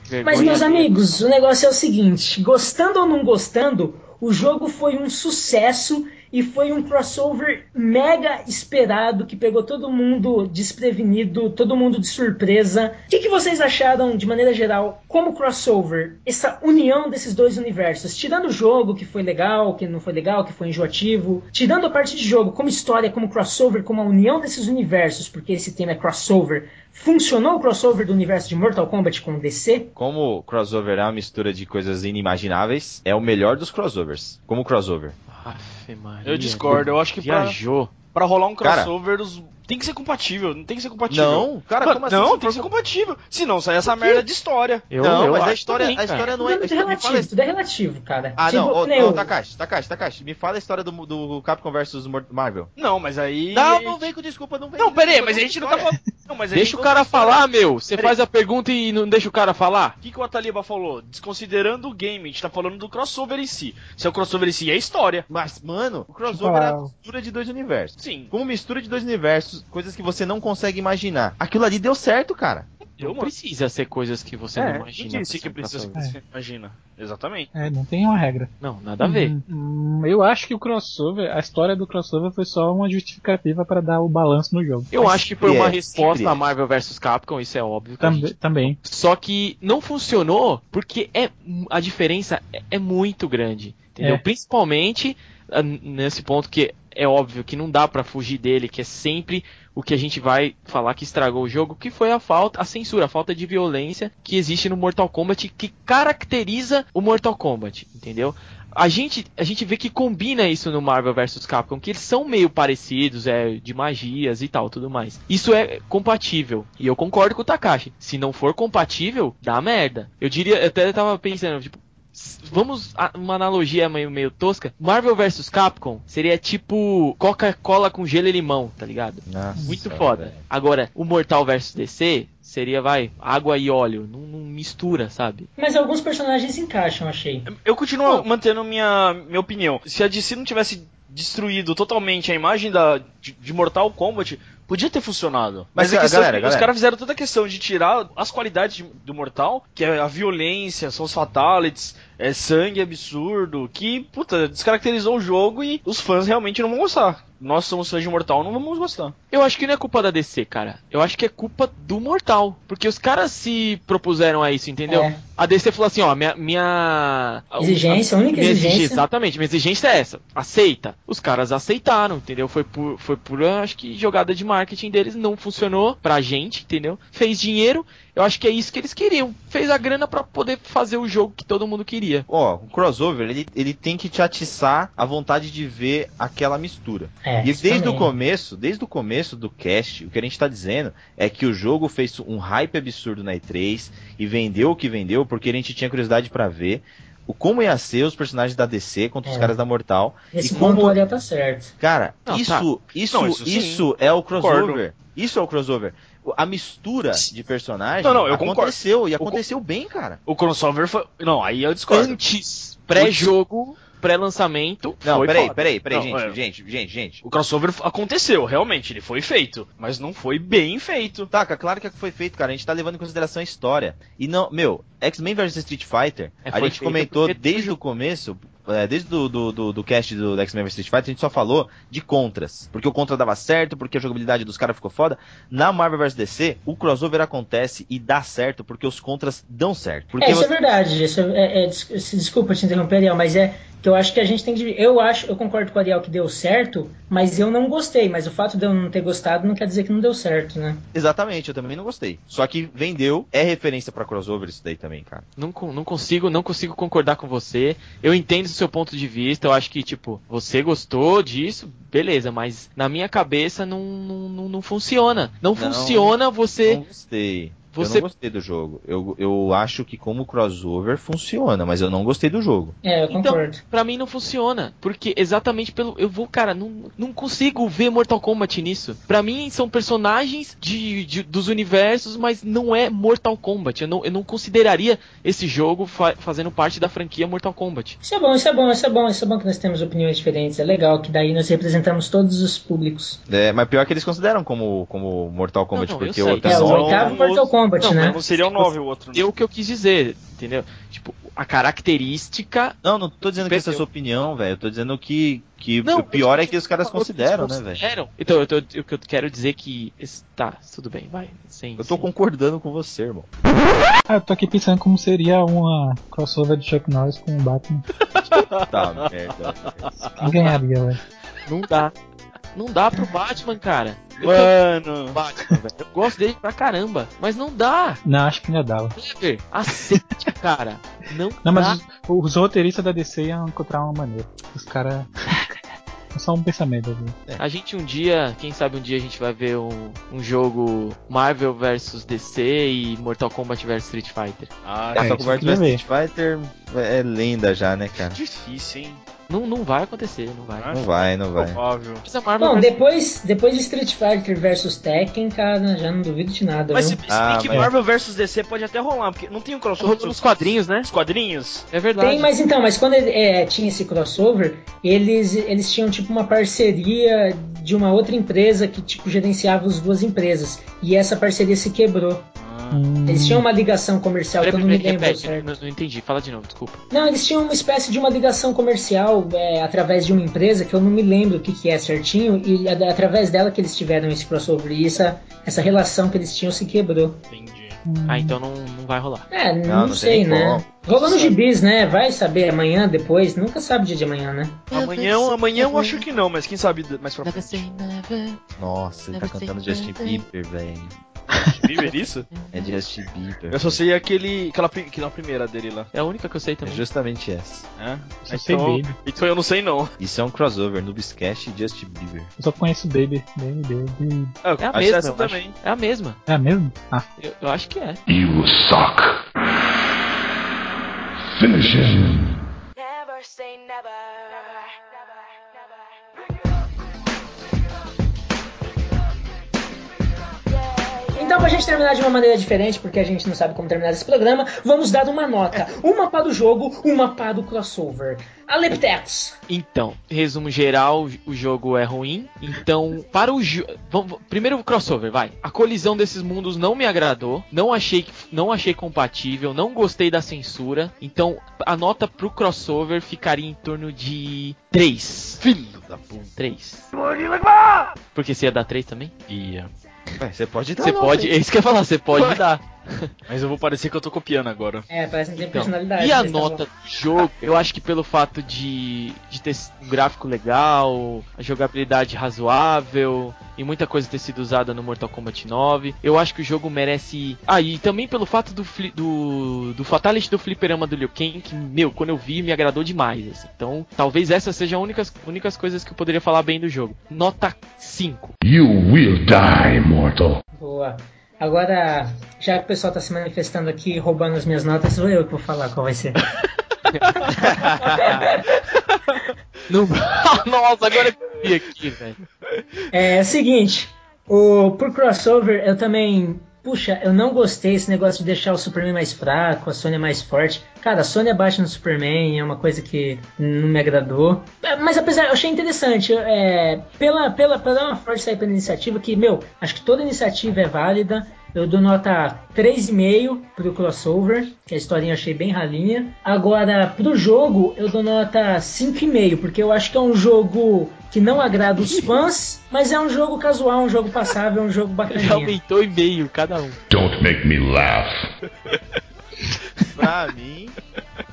Mas, Vergonha meus alheia. amigos, o negócio é o seguinte: gostando ou não gostando, o jogo foi um sucesso e foi um crossover mega esperado que pegou todo mundo desprevenido, todo mundo de surpresa. O que, que vocês acharam, de maneira geral, como crossover, essa união desses dois universos? Tirando o jogo, que foi legal, que não foi legal, que foi enjoativo, tirando a parte de jogo, como história, como crossover, como a união desses universos, porque esse tema é crossover. Funcionou o crossover do universo de Mortal Kombat com o DC? Como o crossover é uma mistura de coisas inimagináveis, é o melhor dos crossovers. Como crossover. Maria. Eu discordo, eu acho que pra, Viajou. pra rolar um Cara. crossover, os- tem que ser compatível, não tem que ser compatível. Não, cara, Mano, como assim? Não, tem que ser compatível. Senão sai essa merda de história. Eu, não, eu mas a história, também, a história não Tudo é. é muito me fala relativo, tudo é relativo, cara. Ah, Tipo, não, ô, ô, Takashi, Takashi, Takashi, me fala a história do, do Capcom vs Marvel. Não, mas aí. Não, não vem com desculpa, não vem Não, com pera aí, desculpa, mas a gente não tá falando. Não, Deixa o cara história. falar, meu. Você faz a pergunta e não deixa o cara falar? O que, que o Ataliba falou? Desconsiderando o game, a gente tá falando do crossover em si. Se é o crossover em si, é história. Mas, mano, o crossover é a mistura de dois universos. Sim. Como mistura de dois universos, coisas que você não consegue imaginar. Aquilo ali deu certo, cara. Eu, Não mano. precisa ser coisas que você É, não não imagina. disse pra que precisa ser que você imagina. Exatamente. É, não tem uma regra. Não, nada a ver. Hum, eu acho que o crossover, a história do crossover foi só uma justificativa para dar o balanço no jogo. Eu Mas acho que foi uma é, resposta sempre a Marvel vs Capcom, isso é óbvio. Também, gente- também. Só que não funcionou porque é a diferença é, é muito grande, entendeu? É. Principalmente ah, nesse ponto que é óbvio que não dá pra fugir dele, que é sempre o que a gente vai falar que estragou o jogo, que foi a falta, a censura, a falta de violência que existe no Mortal Kombat, que caracteriza o Mortal Kombat, entendeu? A gente, a gente vê que combina isso no Marvel vs Capcom, que eles são meio parecidos, é, de magias e tal, tudo mais. Isso é compatível. E eu concordo com o Takashi. Se não for compatível, dá merda. Eu diria, eu até tava pensando, tipo, vamos a- uma analogia meio, meio tosca. Marvel vs Capcom seria tipo Coca-Cola com gelo e limão, tá ligado? Nossa, Muito foda. velho. Agora, o Mortal vs DC seria, vai, água e óleo. Não, não mistura, sabe? Mas alguns personagens encaixam, achei. Eu continuo mantendo minha, minha opinião. Se a DC não tivesse destruído totalmente a imagem da, de, de Mortal Kombat, podia ter funcionado. Mas, Mas, a questão galera, é os galera. caras fizeram toda a questão de tirar as qualidades do Mortal, que é a violência, são os fatalities, é sangue absurdo, que, puta, descaracterizou o jogo e os fãs realmente não vão gostar. Nós somos fãs de Mortal, não vamos gostar. Eu acho que não é culpa da DC, cara. Eu acho que é culpa do Mortal. Porque os caras se propuseram a isso, entendeu? É. A DC falou assim, ó, minha. minha Exigência, a única minha exigência. Exatamente, minha exigência é essa. Aceita. Os caras aceitaram, entendeu? Foi por, foi por, acho que, jogada de marketing deles. Não funcionou pra gente, entendeu? Fez dinheiro. Eu acho que é isso que eles queriam. Fez a grana pra poder fazer o jogo que todo mundo queria. Ó, o crossover, ele, ele tem que te atiçar a vontade de ver aquela mistura. É, e isso desde o também. começo, desde o começo do cast, o que a gente tá dizendo é que o jogo fez um hype absurdo na E3 e vendeu o que vendeu porque a gente tinha curiosidade pra ver o como ia ser os personagens da DC contra os É. caras da Mortal. Nesse e como o Ariel tá certo. Cara, Não, isso, tá. isso, Não, isso, isso é o crossover. Concordo. Isso é o crossover. A mistura de personagens Não, não, eu concordo. aconteceu e Eu con- aconteceu bem, cara. O crossover foi. Não, aí eu discordo. Antes, pré-jogo, pré-lançamento. Não, foi peraí, foda. peraí, peraí, Não, gente, é. gente, gente, gente. O crossover aconteceu, realmente, ele foi feito. Mas não foi bem feito. Taca, claro que foi feito, cara. A gente tá levando em consideração a história. E não, meu, X-Men vs Street Fighter, É, a gente comentou porque- desde o começo, desde do, do, do, do cast do, X-Men vs Street Fighter, a gente só falou de contras. Porque o contra dava certo, porque a jogabilidade dos caras ficou foda. Na Marvel vs DC, o crossover acontece e dá certo porque os contras dão certo. Porque É, isso é você- verdade. Isso é, é- des- desculpa te interromper, Ariel, mas é que eu acho que a gente tem que. Eu acho, eu concordo com o Ariel que deu certo, mas eu não gostei. Mas o fato de eu não ter gostado não quer dizer que não deu certo, né? Exatamente, eu também não gostei. Só que vendeu, é referência pra crossover isso daí também, cara. Não, não consigo, não consigo concordar com você. Eu entendo o seu ponto de vista. Eu acho que, tipo, você gostou disso, beleza, mas na minha cabeça não, não, não, não funciona. Não, funciona você. Não gostei. Você- Eu não gostei do jogo. Eu, eu acho que como crossover funciona, mas eu não gostei do jogo. É, eu Então, concordo. pra mim não funciona. Porque exatamente pelo. Eu vou, cara, não, não consigo ver Mortal Kombat nisso. Pra mim são personagens de, de- dos universos, mas não é Mortal Kombat. Eu não, eu não consideraria esse jogo fa- fazendo parte da franquia Mortal Kombat. Isso é bom, isso é bom, isso é bom, isso é bom que nós temos opiniões diferentes. É legal que daí nós representamos todos os públicos. É, mas pior que eles consideram como, como Mortal Kombat, Não, não, porque o É, o oitavo Mortal Kombat, Não, né? Não seria o 9 o outro. né? Eu o que eu quis dizer, entendeu? Tipo, a característica. Não, não tô dizendo que essa é a sua opinião, velho. Eu tô dizendo que, que Não, o pior é que os caras consideram, né, velho? Consideram. Então, eu tô, o que eu quero dizer é que. Tá, tudo bem, vai. Sem, Eu tô sem- concordando com você, irmão. Ah, eu tô aqui pensando como seria uma crossover de Chuck Norris com o Batman. <laughs> Tá, merda. Quem ganharia, velho? Não dá. Não dá pro Batman, cara. Eu Mano. Batman, velho. Eu gosto dele pra caramba. Mas não dá. Não, acho que ainda dava. Clever, aceite, <laughs> cara. Não, Não, dá. mas os, os roteiristas da DC iam encontrar uma maneira. Os caras. <laughs> É só um pensamento aqui. A gente um dia, quem sabe um dia a gente vai ver um, um jogo Marvel vs DC e Mortal Kombat vs Street Fighter. Ah, É, Mortal Kombat vs Street Fighter é lenda já, né, cara? difícil, hein? Não, não vai acontecer, não vai. Ah, Não vai, não vai. Provável. Vs- depois, depois de Street Fighter versus Tekken, cara, já não duvido de nada, Mas se, viu? se Ah, bem que mas- Marvel vs DC pode até rolar, porque não tem um crossover rolando nos quadrinhos, né? Os quadrinhos? É verdade. Tem, mas então, mas quando ele, é, tinha esse crossover, eles, eles tinham tipo uma parceria de uma outra empresa que tipo gerenciava as duas empresas. E essa parceria se quebrou. Hum, Eles tinham uma ligação comercial que eu não me lembro repete, certo. não, não entendi. Fala de novo, desculpa. Não, eles tinham uma espécie de uma ligação comercial é, através de uma empresa que eu não me lembro o que, que é certinho, e é através dela que eles tiveram esse crossover. E essa, essa relação que eles tinham se quebrou. Entendi. Ah, então não vai rolar. É, não, Não, não tem sei, né? Rolou no gibis, né? Vai saber amanhã, depois. Nunca sabe o dia de amanhã, né? Amanhã, amanhã eu acho que não, mas quem sabe mais pra frente. Nossa, ele tá cantando Justin Bieber, velho. Bieber isso? <laughs> É Justin Bieber. Eu só sei aquele, aquela, aquela primeira dele lá. É a única que eu sei É também. justamente essa. É? Então, então eu não sei não. Isso é um crossover, Noobscast e Justin Bieber. Eu só conheço Baby. Baby, Baby. Ah, É a acho mesma, também. É a mesma. É a mesmo? Ah, Eu, eu acho que é. You suck. Finish him. Never say never. Então, pra gente terminar de uma maneira diferente, porque a gente não sabe como terminar esse programa, vamos dar uma nota. Uma para o jogo, uma para o crossover. Aleptex. Então, resumo geral, o jogo é ruim. Então, para o jo- vamos- primeiro o crossover, vai. A colisão desses mundos não me agradou, não achei não achei compatível, não gostei da censura. Então, a nota pro crossover ficaria em torno de 3. Filho da puta. 3. Porque você ia dar 3 também? Ia. Ué, você pode dar Você pode, é isso que eu ia falar, você pode Ué. dar. Mas eu vou parecer que eu tô copiando agora. É, parece que tem Então, personalidade. e a mas tá nota bom. do jogo, eu acho que pelo fato de, de ter um gráfico legal, a jogabilidade razoável e muita coisa ter sido usada no Mortal Kombat 9, eu acho que o jogo merece. Ah, e também pelo fato do, fli- do, do Fatality do Fliperama do Liu Kang, que, meu, quando eu vi, me agradou demais. assim. Então, talvez essas sejam as únicas, únicas coisas que eu poderia falar bem do jogo. Nota 5. You will die, mortal. Boa. Agora, já que o pessoal tá se manifestando aqui, roubando as minhas notas, sou eu que vou falar qual vai ser. <laughs> Não... <laughs> Nossa, agora eu aqui, velho. É, seguinte, o, por crossover eu também. Puxa, eu não gostei desse negócio de deixar o Superman mais fraco, a Sônia mais forte. Cara, a Sônia bate no Superman, é uma coisa que não me agradou. É, Mas apesar, eu achei interessante. É, pela, pela, pra dar uma força aí pra iniciativa, que, meu, acho que toda iniciativa é válida. Eu dou nota 3,5 pro crossover, que a historinha eu achei bem ralinha. Agora, pro jogo, eu dou nota 5,5, porque eu acho que é um jogo que não agrada os fãs, mas é um jogo casual, um jogo passável, um jogo Ele bacaninha. aumentou e meio cada um. Don't make me laugh. <laughs> Pra mim,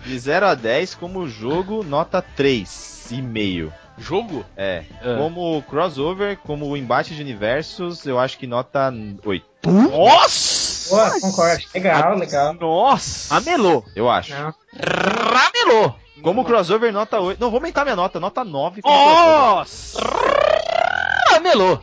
de 0 a 10, como jogo, nota 3,5. Jogo? É. É. Como crossover, como embate de universos, eu acho que nota 8. Nossa! Boa, concordo. Legal, legal. Nossa! Ramelou. Eu acho. Não. Ramelou. Como crossover, nota 8. Não, vou aumentar minha nota, nota 9. como crossover. Nossa! Ramelou.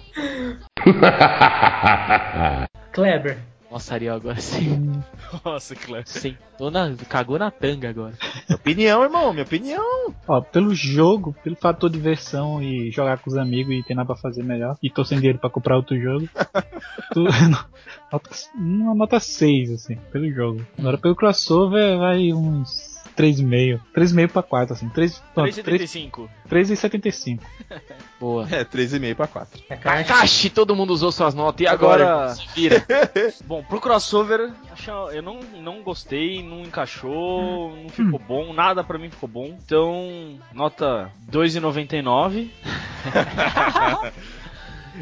Kleber. Nossa, Ariel, agora sim. <laughs> Nossa, Cleber. Sentou na. cagou na tanga agora. Minha opinião, irmão, minha opinião. Ó, pelo jogo, pelo fator diversão e jogar com os amigos e ter nada pra fazer melhor, e tô sem dinheiro pra comprar outro jogo, <laughs> tu- <laughs> nota, uma nota 6, assim, pelo jogo. Agora pelo crossover vai uns 3,5. 3,5 pra 4, assim. 3, pronto, 3, 3,75. 3,75. Boa. É, 3,5 pra 4. A caixa. Kakashi, todo mundo usou suas notas. E agora? Agora- Se vira. <laughs> Bom, pro crossover, eu não, não gostei, não encaixou, não ficou bom, nada pra mim ficou bom. Então, nota 2,99.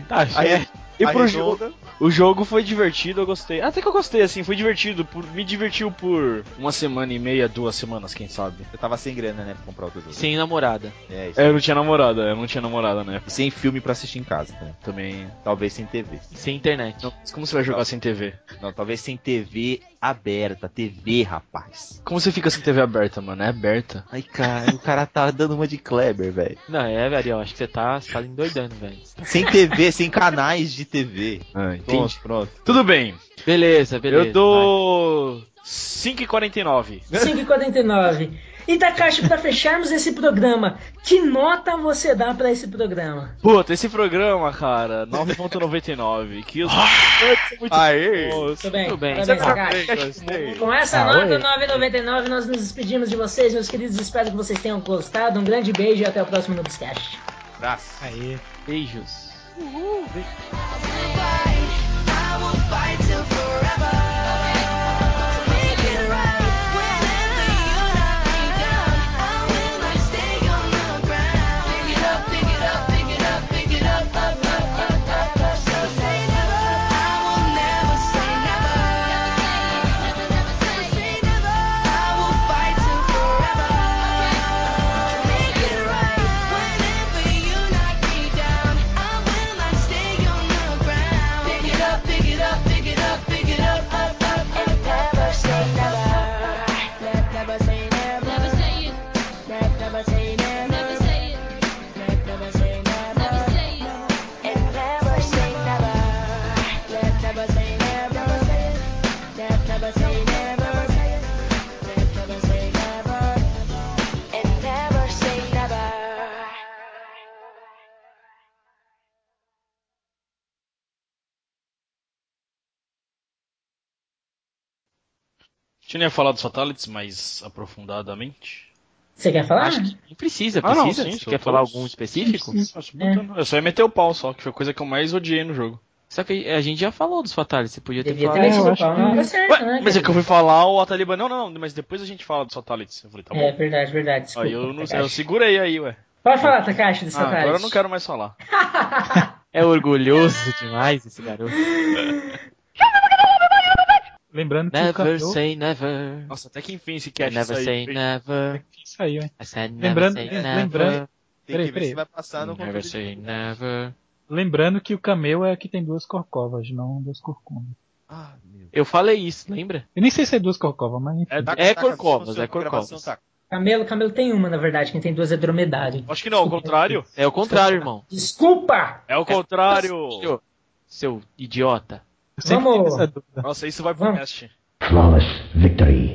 Tá, <laughs> <laughs> Aí, E pro jogo, o jogo foi divertido, eu gostei. Até que eu gostei, assim, foi divertido. Por, me divertiu por uma semana e meia, duas semanas, quem sabe. Você tava sem grana, né, pra comprar outro jogo. Sem namorada. É, isso. É, eu não tinha namorada, eu não tinha namorada, né? E sem filme pra assistir em casa, né? Também. Talvez sem TV. Sem internet. Não, mas como você vai jogar sem TV? Não, talvez sem TV aberta. TV, rapaz. Como você fica sem TV aberta, mano? É aberta. Ai, cara, o cara tá dando uma de Kleber, velho. Não, é, Ariel, acho que você tá, você tá endoidando, velho. Sem TV, sem canais de TV. Ah, Pronto, pronto. Tudo bem. Beleza, beleza. eu dou 5,49. 5,49. E Takashi, pra fecharmos esse programa, que nota você dá pra esse programa? Puta, esse programa, cara, 9,99. Que os participantes são muito Aê! bons. Tudo bem? Tudo bem. Parabéns, Takashi. Com essa Ah, nota oi. 9,99 nós nos despedimos de vocês, meus queridos. Espero que vocês tenham gostado. Um grande beijo e até o próximo Noobscast. Abraço. Aê. Beijos. Woohoo! Gente não ia falar dos Fatalities mais aprofundadamente? Você quer falar? Acho que não precisa, Ah, não, precisa. sim, Você quer todos. falar algum específico? <laughs> Botando- Eu só ia meter o pau só, que foi a coisa que eu mais odiei no jogo. Só que a gente já falou dos Fatalities, você podia ter Devia ter falado. eu acho pau na que- hora certa, Ué, né? mas é que eu fui falar o Ataliban, não, não, mas depois a gente fala dos Fatalities. Eu falei, tá bom. É verdade, verdade. Desculpa, aí eu, não, Takashi. eu segurei aí, ué. Pode falar, Takashi, dos Ah, agora eu Fatalities. não quero mais falar. <laughs> É orgulhoso demais esse garoto. <laughs> Lembrando que o Never Camelo... say never. Nossa, até que enfim esse cast never saiu. say never. Isso aí, hein? I said never Lembrando- say lembrando- never. Tem Peraí, que ver peraí. se vai passar no Never say never. Lembrando que o Camelo é que tem duas corcovas, não duas corcovas. Ah, meu. Eu falei isso, lembra? Eu nem sei se é duas corcovas, mas enfim. É, tá- É Taca, Corcovas, funciona é Corcovas. tá. Camelo, Camelo tem uma, na verdade. Quem tem duas é dromedário. Acho que não, ao contrário. É o contrário, irmão. Desculpa! É o contrário. Seu idiota. Vamos-. Nossa, isso vai pro Vamos. cast. Flawless victory.